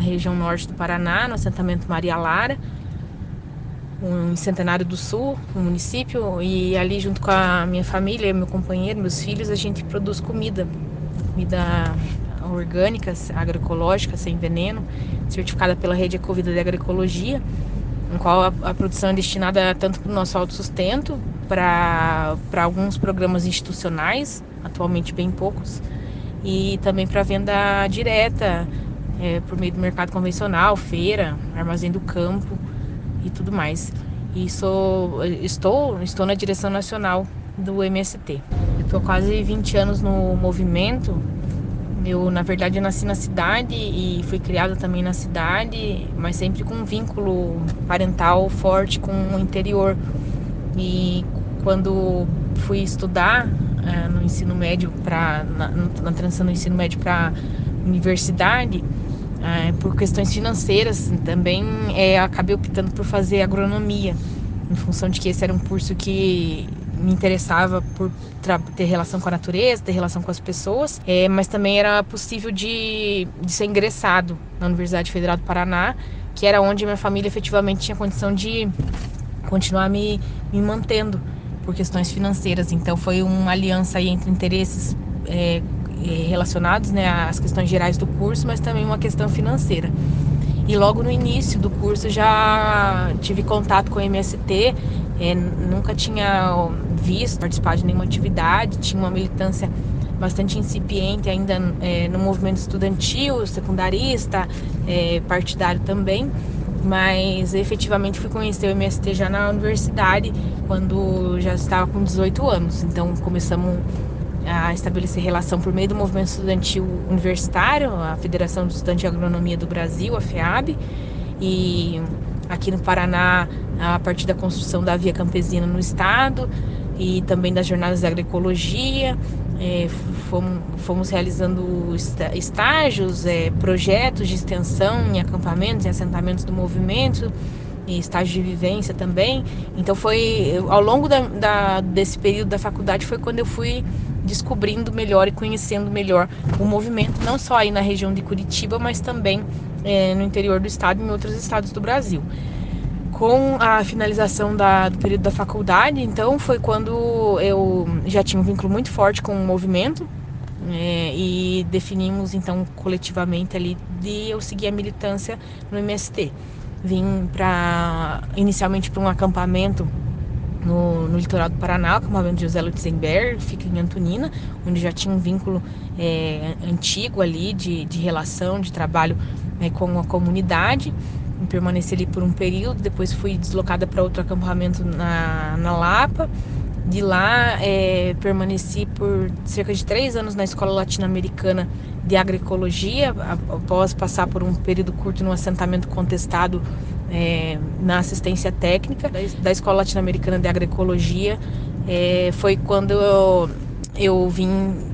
na região norte do Paraná, no assentamento Maria Lara, um Centenário do Sul, um município, e ali junto com a minha família, meu companheiro, meus filhos, a gente produz comida, comida orgânica, agroecológica, sem veneno, certificada pela Rede Ecovida de Agroecologia, em qual a, a produção é destinada tanto para o nosso autossustento, para alguns programas institucionais, atualmente bem poucos, e também para venda direta, é, por meio do mercado convencional, feira, armazém do campo e tudo mais. E sou, estou, estou na direção nacional do MST. Eu estou quase 20 anos no movimento. Eu, na verdade, nasci na cidade e fui criada também na cidade, mas sempre com um vínculo parental forte com o interior. E quando fui estudar é, no ensino médio para na, na transição do ensino médio para universidade, é, por questões financeiras também é, acabei optando por fazer agronomia, em função de que esse era um curso que me interessava por ter relação com a natureza, ter relação com as pessoas, é, mas também era possível de, de ser ingressado na Universidade Federal do Paraná, que era onde minha família efetivamente tinha condição de continuar me, me mantendo por questões financeiras. Então foi uma aliança entre interesses é, relacionados né, às questões gerais do curso, mas também uma questão financeira. E logo no início do curso já tive contato com o MST, é, nunca tinha visto participar de nenhuma atividade, tinha uma militância bastante incipiente ainda é, no movimento estudantil, secundarista, é, partidário também, mas efetivamente fui conhecer o MST já na universidade, quando já estava com 18 anos. Então começamos a estabelecer relação por meio do movimento estudantil universitário, a Federação de Estudantes de Agronomia do Brasil, a FEAB, e aqui no Paraná, a partir da construção da Via Campesina no estado e também das jornadas de agroecologia, é, fomos, fomos, realizando estágios, é, projetos de extensão em acampamentos, em assentamentos do movimento, estágio de vivência também. Então foi ao longo da, da, desse período da faculdade foi quando eu fui descobrindo melhor e conhecendo melhor o movimento, não só aí na região de Curitiba, mas também é, no interior do estado e em outros estados do Brasil. Com a finalização da, do período da faculdade, então, foi quando eu já tinha um vínculo muito forte com o movimento é, e definimos, então, coletivamente ali de eu seguir a militância no MST. Vim para inicialmente para um acampamento no, no, litoral do Paraná, o acampamento de José Lutzenberg, fica em Antonina, onde já tinha um vínculo é, antigo ali de, de relação, de trabalho é, com a comunidade. permaneci ali por um período, depois fui deslocada para outro acampamento na, na Lapa De lá, é, permaneci por cerca de três anos na Escola Latino-Americana de Agroecologia, após passar por um período curto no assentamento contestado é, na assistência técnica da Escola Latino-Americana de Agroecologia. É, foi quando eu, eu vim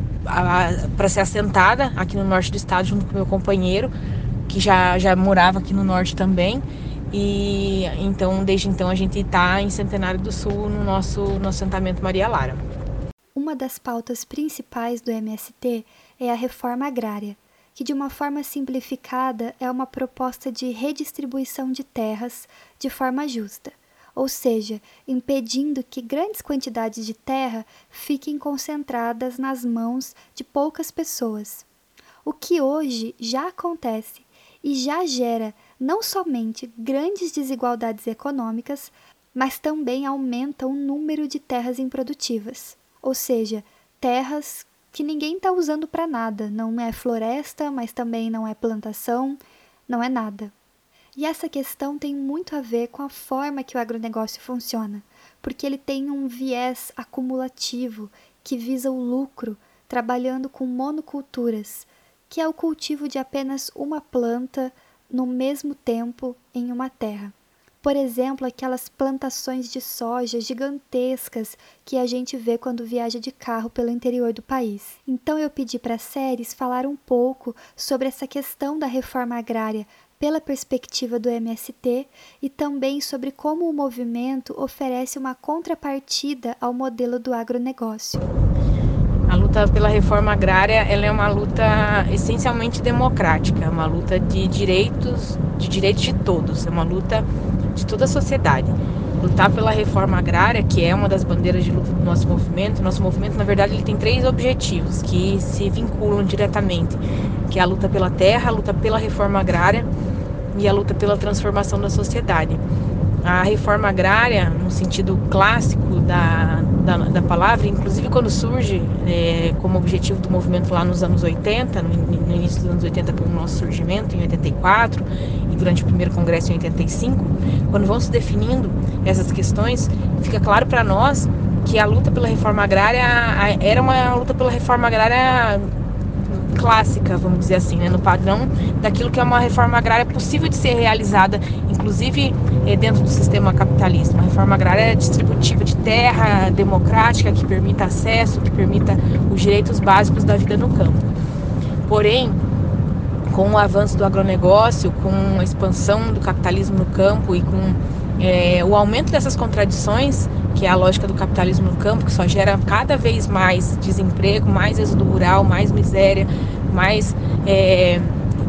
para ser assentada aqui no norte do estado junto com meu companheiro, que já, já morava aqui no norte também. E então, desde então, a gente está em Centenário do Sul, no nosso, no assentamento Maria Lara. Uma das pautas principais do MST é a reforma agrária, que, de uma forma simplificada, é uma proposta de redistribuição de terras de forma justa, ou seja, impedindo que grandes quantidades de terra fiquem concentradas nas mãos de poucas pessoas. O que hoje já acontece e já gera não somente grandes desigualdades econômicas, mas também aumenta o número de terras improdutivas, ou seja, terras que ninguém está usando para nada. Não é floresta, mas também não é plantação, não é nada. E essa questão tem muito a ver com a forma que o agronegócio funciona, porque ele tem um viés acumulativo que visa o lucro, trabalhando com monoculturas, que é o cultivo de apenas uma planta no mesmo tempo em uma terra. Por exemplo, aquelas plantações de soja gigantescas que a gente vê quando viaja de carro pelo interior do país. Então eu pedi para a Séries falar um pouco sobre essa questão da reforma agrária pela perspectiva do MST e também sobre como o movimento oferece uma contrapartida ao modelo do agronegócio. Luta pela reforma agrária ela é uma luta essencialmente democrática, é uma luta de direitos, de direitos de todos, é uma luta de toda a sociedade. Lutar pela reforma agrária, que é uma das bandeiras de luta do nosso movimento. Nosso movimento, na verdade, ele tem três objetivos que se vinculam diretamente, que é a luta pela terra, a luta pela reforma agrária e a luta pela transformação da sociedade. A reforma agrária, no sentido clássico da, da, da palavra, inclusive quando surge é, como objetivo do movimento lá nos anos 80, no, no início dos anos 80 pelo nosso surgimento, em 84, e durante o primeiro congresso em 85, quando vão se definindo essas questões, fica claro para nós que a luta pela reforma agrária era uma luta pela reforma agrária clássica, vamos dizer assim, né, no padrão daquilo que é uma reforma agrária possível de ser realizada, inclusive é, dentro do sistema capitalista. Uma reforma agrária distributiva de terra, democrática, que permita acesso, que permita os direitos básicos da vida no campo. Porém, com o avanço do agronegócio, com a expansão do capitalismo no campo e com é, o aumento dessas contradições, que é a lógica do capitalismo no campo, que só gera cada vez mais desemprego, mais êxodo rural, mais miséria, mais é,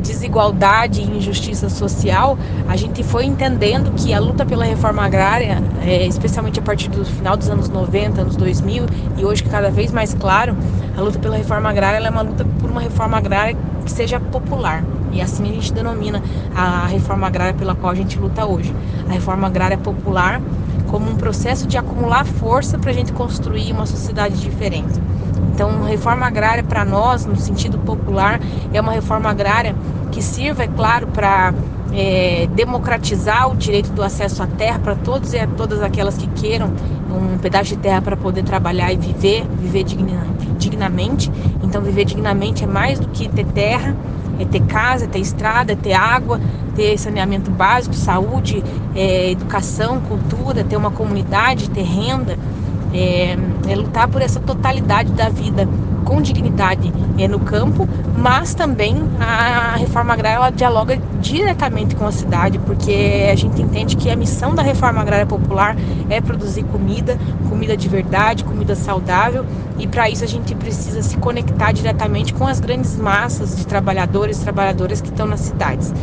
desigualdade e injustiça social, a gente foi entendendo que a luta pela reforma agrária, é, especialmente a partir do final dos anos 90, anos 2000, e hoje que cada vez mais claro, a luta pela reforma agrária é uma luta por uma reforma agrária que seja popular. E assim a gente denomina a reforma agrária pela qual a gente luta hoje. A reforma agrária popular como um processo de acumular força para a gente construir uma sociedade diferente. Então, reforma agrária para nós, no sentido popular, é uma reforma agrária que sirva, é claro, para é, democratizar o direito do acesso à terra para todos e todas aquelas que queiram um pedaço de terra para poder trabalhar e viver, viver digna, dignamente. Então, viver dignamente é mais do que ter terra, é ter casa, é ter estrada, é ter água, ter saneamento básico, saúde, é, educação, cultura, ter uma comunidade, ter renda, é, é lutar por essa totalidade da vida com dignidade é, no campo, mas também a reforma agrária ela dialoga diretamente com a cidade, porque a gente entende que a missão da reforma agrária popular é produzir comida, comida de verdade, comida saudável, e para isso a gente precisa se conectar diretamente com as grandes massas de trabalhadores trabalhadoras que estão nas cidades.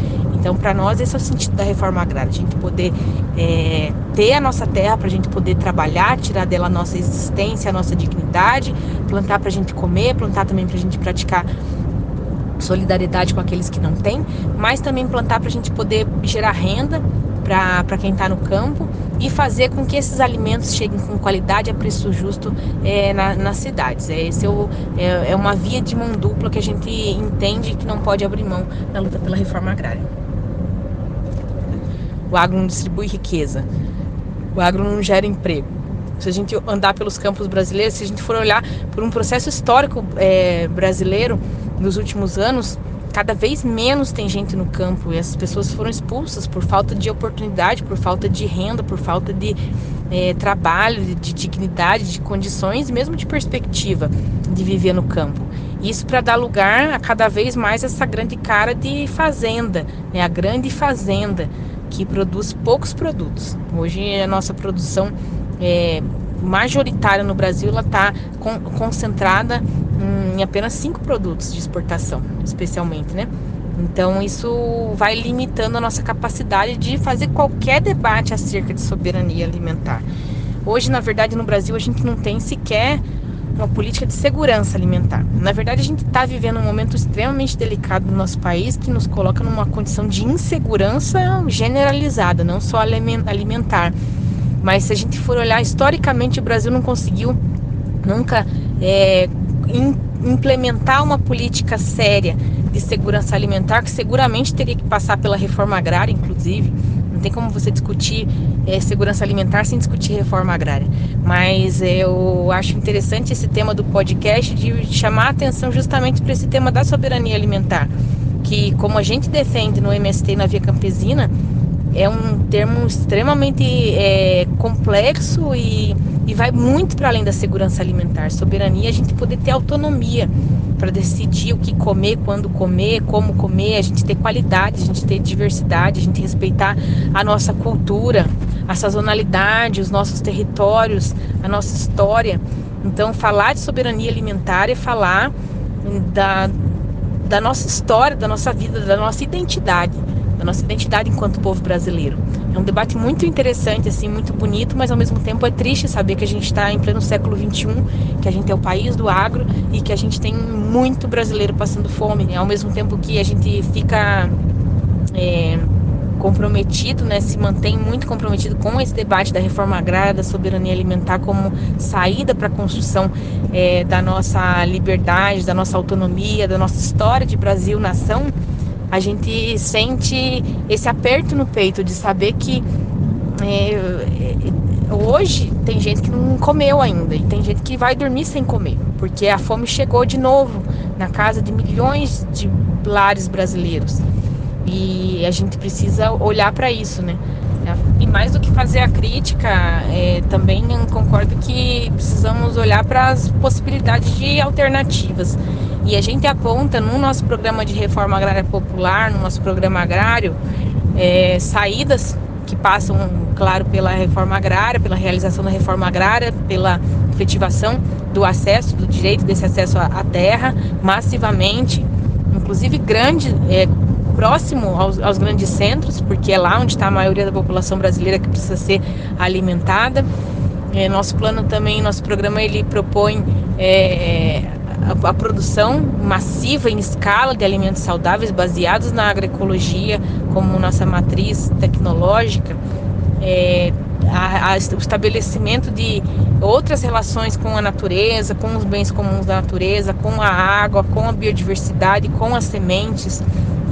Então, para nós, esse é o sentido da reforma agrária, a gente poder é, ter a nossa terra, para a gente poder trabalhar, tirar dela a nossa existência, a nossa dignidade, plantar para a gente comer, plantar também para a gente praticar solidariedade com aqueles que não têm, mas também plantar para a gente poder gerar renda para quem está no campo e fazer com que esses alimentos cheguem com qualidade a preço justo é, na, nas cidades. É, esse é, o, é, é uma via de mão dupla que a gente entende que não pode abrir mão na luta pela reforma agrária. O agro não distribui riqueza. O agro não gera emprego. Se a gente andar pelos campos brasileiros, se a gente for olhar por um processo histórico é, brasileiro nos últimos anos, cada vez menos tem gente no campo e as pessoas foram expulsas por falta de oportunidade, por falta de renda, por falta de é, trabalho, de, de dignidade, de condições, mesmo de perspectiva de viver no campo. Isso para dar lugar a cada vez mais essa grande cara de fazenda, né? a grande fazenda que produz poucos produtos. Hoje a nossa produção é, majoritária no Brasil ela está con concentrada em apenas cinco produtos de exportação, especialmente, né? Então isso vai limitando a nossa capacidade de fazer qualquer debate acerca de soberania alimentar. Hoje, na verdade, no Brasil a gente não tem sequer uma política de segurança alimentar. Na verdade, a gente está vivendo um momento extremamente delicado no nosso país que nos coloca numa condição de insegurança generalizada, não só alimentar. Mas se a gente for olhar historicamente, o Brasil não conseguiu nunca é, implementar uma política séria de segurança alimentar, que seguramente teria que passar pela reforma agrária, inclusive. Tem como você discutir é, segurança alimentar sem discutir reforma agrária. Mas eu acho interessante esse tema do podcast de chamar a atenção justamente para esse tema da soberania alimentar, que como a gente defende no MST na Via Campesina, é um termo extremamente é, complexo e, e vai muito para além da segurança alimentar. Soberania a gente poder ter autonomia para decidir o que comer, quando comer, como comer, a gente ter qualidade, a gente ter diversidade, a gente respeitar a nossa cultura, a sazonalidade, os nossos territórios, a nossa história. Então, falar de soberania alimentar é falar da, da nossa história, da nossa vida, da nossa identidade da nossa identidade enquanto povo brasileiro. É um debate muito interessante, assim, muito bonito, mas ao mesmo tempo é triste saber que a gente está em pleno século XXI, que a gente é o país do agro e que a gente tem muito brasileiro passando fome, né? ao mesmo tempo que a gente fica é, comprometido, né, se mantém muito comprometido com esse debate da reforma agrária, da soberania alimentar como saída para a construção é, da nossa liberdade, da nossa autonomia, da nossa história de Brasil-nação a gente sente esse aperto no peito de saber que é, hoje tem gente que não comeu ainda e tem gente que vai dormir sem comer, porque a fome chegou de novo na casa de milhões de lares brasileiros. E a gente precisa olhar para isso, né? E mais do que fazer a crítica, é, também concordo que precisamos olhar para as possibilidades de alternativas. E a gente aponta no nosso programa de reforma agrária popular, no nosso programa agrário, é, saídas que passam, claro, pela reforma agrária, pela realização da reforma agrária, pela efetivação do acesso, do direito desse acesso à terra, massivamente, inclusive grande, é, próximo aos, aos, grandes centros, porque é lá onde está a maioria da população brasileira que precisa ser alimentada. É, nosso plano também, nosso programa, ele propõe é, a, produção massiva em escala de alimentos saudáveis baseados na agroecologia como nossa matriz tecnológica. É, a, a, o estabelecimento de outras relações com a natureza, com os bens comuns da natureza, com a água, com a biodiversidade, com as sementes,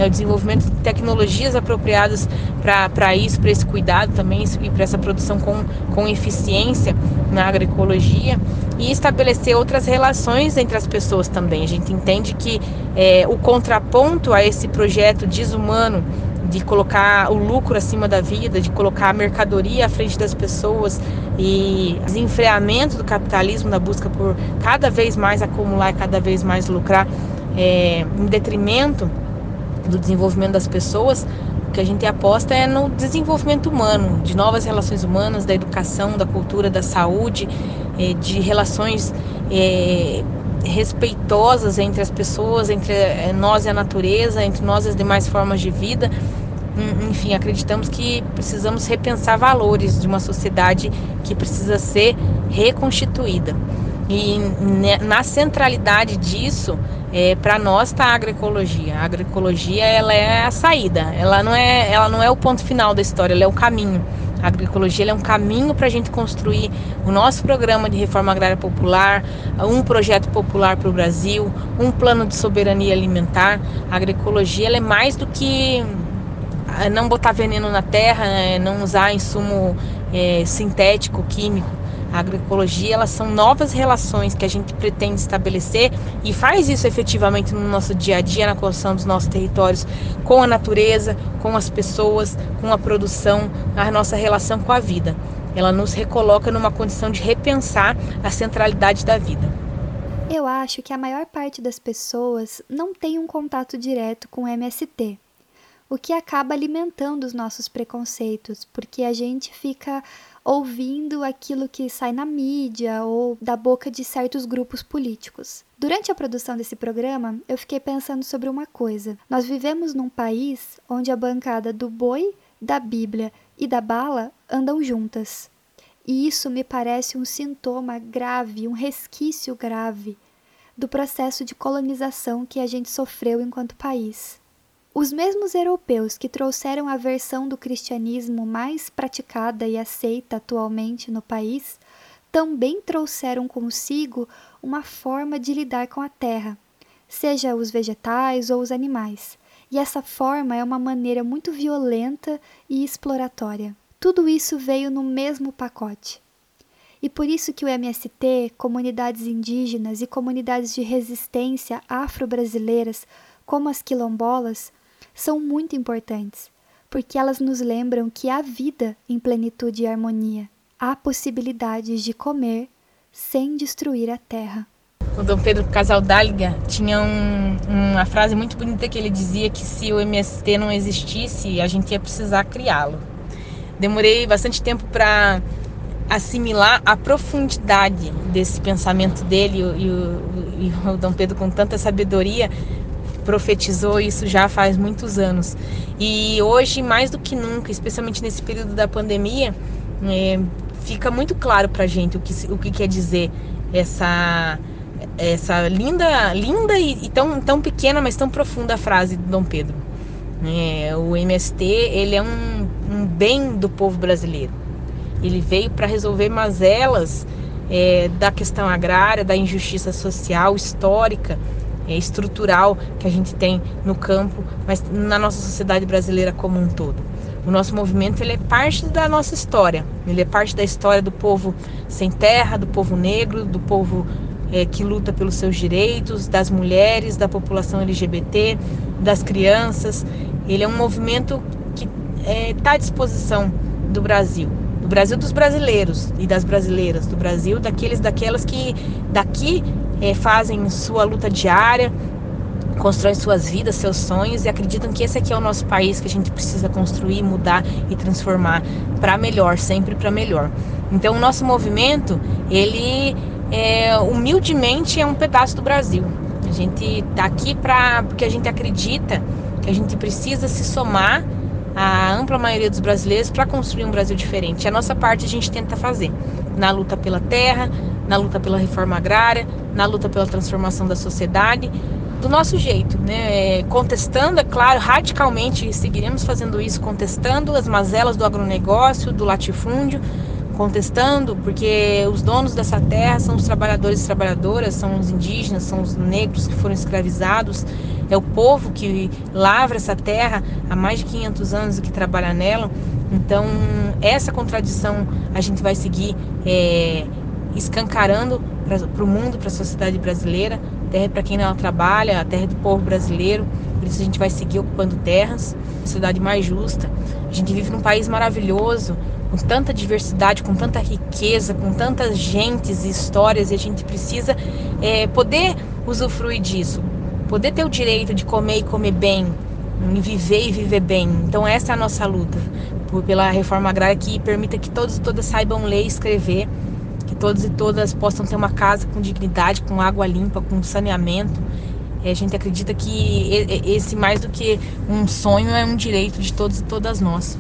né, o desenvolvimento de tecnologias apropriadas para isso, para esse cuidado também e para essa produção com, com eficiência na agroecologia e estabelecer outras relações entre as pessoas também. A gente entende que é, o contraponto a esse projeto desumano de colocar o lucro acima da vida, de colocar a mercadoria à frente das pessoas e desenfreamento do capitalismo na busca por cada vez mais acumular cada vez mais lucrar é, em detrimento do desenvolvimento das pessoas, o que a gente aposta é no desenvolvimento humano, de novas relações humanas, da educação, da cultura, da saúde, é, de relações é, respeitosas entre as pessoas, entre é, nós e a natureza, entre nós e as demais formas de vida. Enfim, acreditamos que precisamos repensar valores de uma sociedade que precisa ser reconstituída. E na centralidade disso, é, para nós está a agroecologia. A agroecologia ela é a saída, ela não é, ela não é o ponto final da história, ela é o caminho. A agroecologia é um caminho para a gente construir o nosso programa de reforma agrária popular, um projeto popular para o Brasil, um plano de soberania alimentar. A agroecologia é mais do que é, não botar veneno na terra, é, não usar insumo é, sintético, químico. A agroecologia, elas são novas relações que a gente pretende estabelecer e faz isso efetivamente no nosso dia a dia, na construção dos nossos territórios, com a natureza, com as pessoas, com a produção, a nossa relação com a vida. Ela nos recoloca numa condição de repensar a centralidade da vida. Eu acho que a maior parte das pessoas não tem um contato direto com o MST, o que acaba alimentando os nossos preconceitos, porque a gente fica ouvindo aquilo que sai na mídia ou da boca de certos grupos políticos. Durante a produção desse programa, eu fiquei pensando sobre uma coisa. Nós vivemos num país onde a bancada do boi, da Bíblia e da bala andam juntas. E isso me parece um sintoma grave, um resquício grave do processo de colonização que a gente sofreu enquanto país. Os mesmos europeus que trouxeram a versão do cristianismo mais praticada e aceita atualmente no país também trouxeram consigo uma forma de lidar com a terra, seja os vegetais ou os animais. E essa forma é uma maneira muito violenta e exploratória. Tudo isso veio no mesmo pacote. E por isso que o MST, comunidades indígenas e comunidades de resistência afro-brasileiras, como as quilombolas, são muito importantes, porque elas nos lembram que há vida em plenitude e harmonia. Há possibilidades de comer sem destruir a terra. O Dom Pedro Casaldáliga tinha um, uma frase muito bonita que ele dizia que se o MST não existisse, a gente ia precisar criá-lo. Demorei bastante tempo para assimilar a profundidade desse pensamento dele e o, e, o, e o Dom Pedro com tanta sabedoria profetizou isso já faz muitos anos. E hoje, mais do que nunca, especialmente nesse período da pandemia, é, fica muito claro para a gente o que, o que quer dizer essa essa linda, linda e, e, tão, tão pequena, mas tão profunda frase de Dom Pedro. É, o MST ele é um, um, bem do povo brasileiro. Ele veio para resolver mazelas é, da questão agrária, da injustiça social, histórica, estrutural que a gente tem no campo, mas na nossa sociedade brasileira como um todo. O nosso movimento ele é parte da nossa história, ele é parte da história do povo sem terra, do povo negro, do povo é, que luta pelos seus direitos, das mulheres, da população LGBT, das crianças. Ele é um movimento que está é, tá à disposição do Brasil do Brasil dos brasileiros e das brasileiras, do Brasil daqueles daquelas que daqui é, fazem sua luta diária, constroem suas vidas, seus sonhos e acreditam que esse aqui é o nosso país que a gente precisa construir, mudar e transformar para melhor, sempre para melhor. Então, o nosso movimento, ele é, humildemente é um pedaço do Brasil. A gente está aqui para porque a gente acredita que a gente precisa se somar à ampla maioria dos brasileiros para construir um Brasil diferente. A nossa parte a gente tenta fazer na luta pela terra, na luta pela reforma agrária, na luta pela transformação da sociedade, do nosso jeito, né? Contestando, é claro, radicalmente seguiremos fazendo isso, contestando as mazelas do agronegócio, do latifúndio, contestando, porque os donos dessa terra são os trabalhadores e trabalhadoras, são os indígenas, são os negros que foram escravizados, é o povo que lavra essa terra há mais de 500 anos e que trabalha nela. Então, essa contradição a gente vai seguir é, escancarando para o mundo, para a sociedade brasileira. Terra para quem não trabalha, a terra do povo brasileiro. Por isso a gente vai seguir ocupando terras, sociedade mais justa. A gente vive num país maravilhoso, com tanta diversidade, com tanta riqueza, com tantas gentes e histórias, e a gente precisa é, poder usufruir disso, poder ter o direito de comer e comer bem, viver e viver bem. Então essa é a nossa luta pela reforma agrária que permita que todos e todas saibam ler e escrever todos e todas possam ter uma casa com dignidade, com água limpa, com saneamento. A gente acredita que esse, mais do que um sonho, é um direito de todos e todas nós.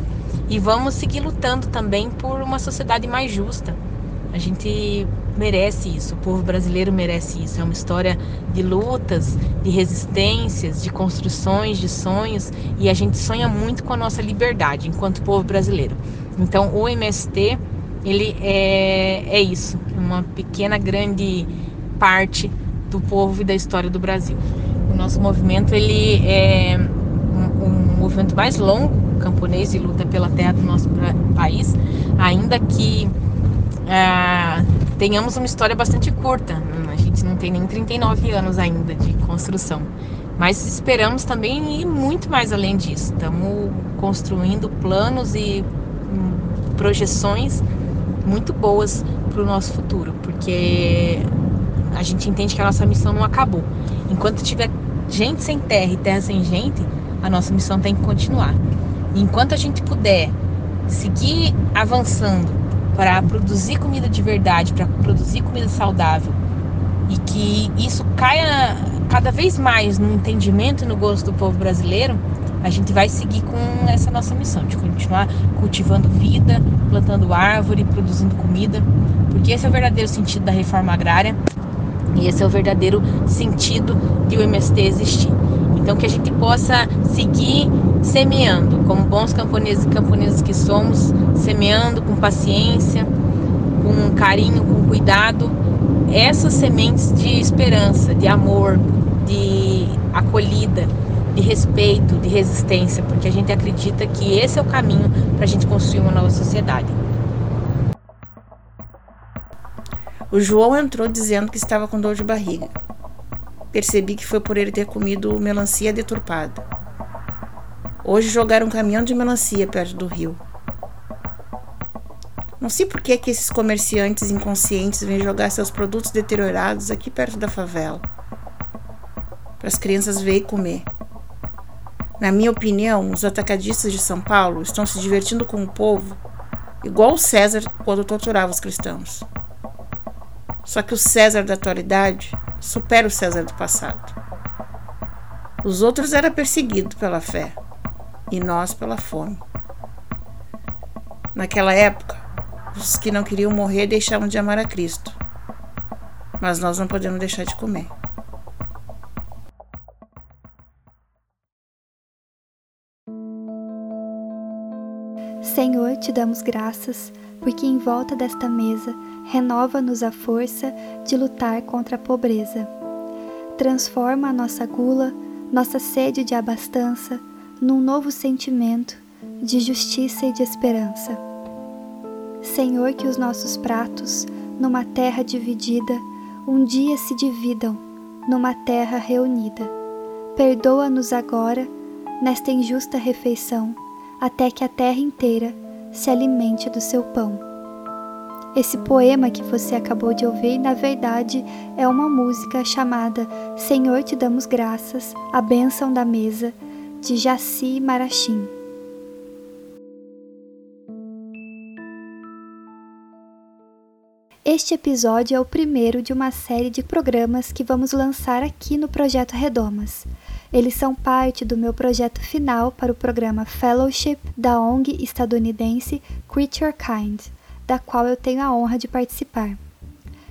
E vamos seguir lutando também por uma sociedade mais justa. A gente merece isso, o povo brasileiro merece isso. É uma história de lutas, de resistências, de construções, de sonhos, e a gente sonha muito com a nossa liberdade enquanto povo brasileiro. Então, o MST ele é, é isso, uma pequena, grande parte do povo e da história do Brasil. O nosso movimento ele é um, um movimento mais longo camponês de luta pela terra do nosso país, ainda que ah, tenhamos uma história bastante curta. A gente não tem nem 39 anos ainda de construção. Mas esperamos também ir muito mais além disso. Estamos construindo planos e hum, projeções muito boas para o nosso futuro, porque a gente entende que a nossa missão não acabou. Enquanto tiver gente sem terra e terra sem gente, a nossa missão tem que continuar. Enquanto a gente puder seguir avançando para produzir comida de verdade, para produzir comida saudável e que isso caia cada vez mais no entendimento e no gosto do povo brasileiro, a gente vai seguir com essa nossa missão de continuar cultivando vida, plantando árvore, produzindo comida, porque esse é o verdadeiro sentido da reforma agrária e esse é o verdadeiro sentido de o MST existir. Então que a gente possa seguir semeando, como bons camponeses e camponesas que somos, semeando com paciência, com carinho, com cuidado, essas sementes de esperança, de amor, de acolhida, de respeito, de resistência, porque a gente acredita que esse é o caminho para a gente construir uma nova sociedade. O João entrou dizendo que estava com dor de barriga. Percebi que foi por ele ter comido melancia deturpada. Hoje jogaram um caminhão de melancia perto do rio. Não sei por que, que esses comerciantes inconscientes vêm jogar seus produtos deteriorados aqui perto da favela. Para as crianças verem comer. Na minha opinião, os atacadistas de São Paulo estão se divertindo com o povo, igual o César quando torturava os cristãos. Só que o César da atualidade supera o César do passado. Os outros eram perseguidos pela fé e nós pela fome. Naquela época, os que não queriam morrer deixavam de amar a Cristo. Mas nós não podemos deixar de comer. Senhor, te damos graças, porque em volta desta mesa renova-nos a força de lutar contra a pobreza. Transforma a nossa gula, nossa sede de abastança, num novo sentimento de justiça e de esperança. Senhor, que os nossos pratos, numa terra dividida, um dia se dividam numa terra reunida. Perdoa-nos agora, nesta injusta refeição até que a terra inteira se alimente do seu pão. Esse poema que você acabou de ouvir, na verdade, é uma música chamada Senhor te damos graças, a bênção da mesa, de Jaci Marachim. Este episódio é o primeiro de uma série de programas que vamos lançar aqui no Projeto Redomas. Eles são parte do meu projeto final para o programa Fellowship da ONG estadunidense Creature Kind, da qual eu tenho a honra de participar.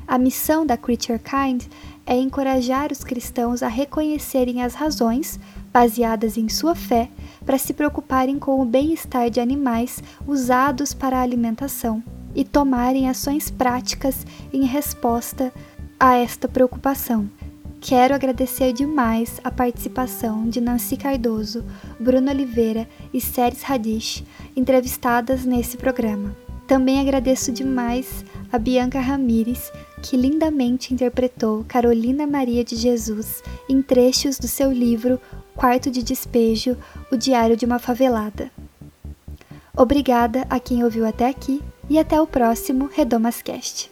A missão da Creature Kind é encorajar os cristãos a reconhecerem as razões, baseadas em sua fé, para se preocuparem com o bem-estar de animais usados para a alimentação e tomarem ações práticas em resposta a esta preocupação Quero agradecer demais a participação de Nancy Cardoso, Bruno Oliveira e Séries Radish, entrevistadas nesse programa. Também agradeço demais a Bianca Ramires, que lindamente interpretou Carolina Maria de Jesus em trechos do seu livro Quarto de Despejo O Diário de uma Favelada. Obrigada a quem ouviu até aqui e até o próximo Redomascast.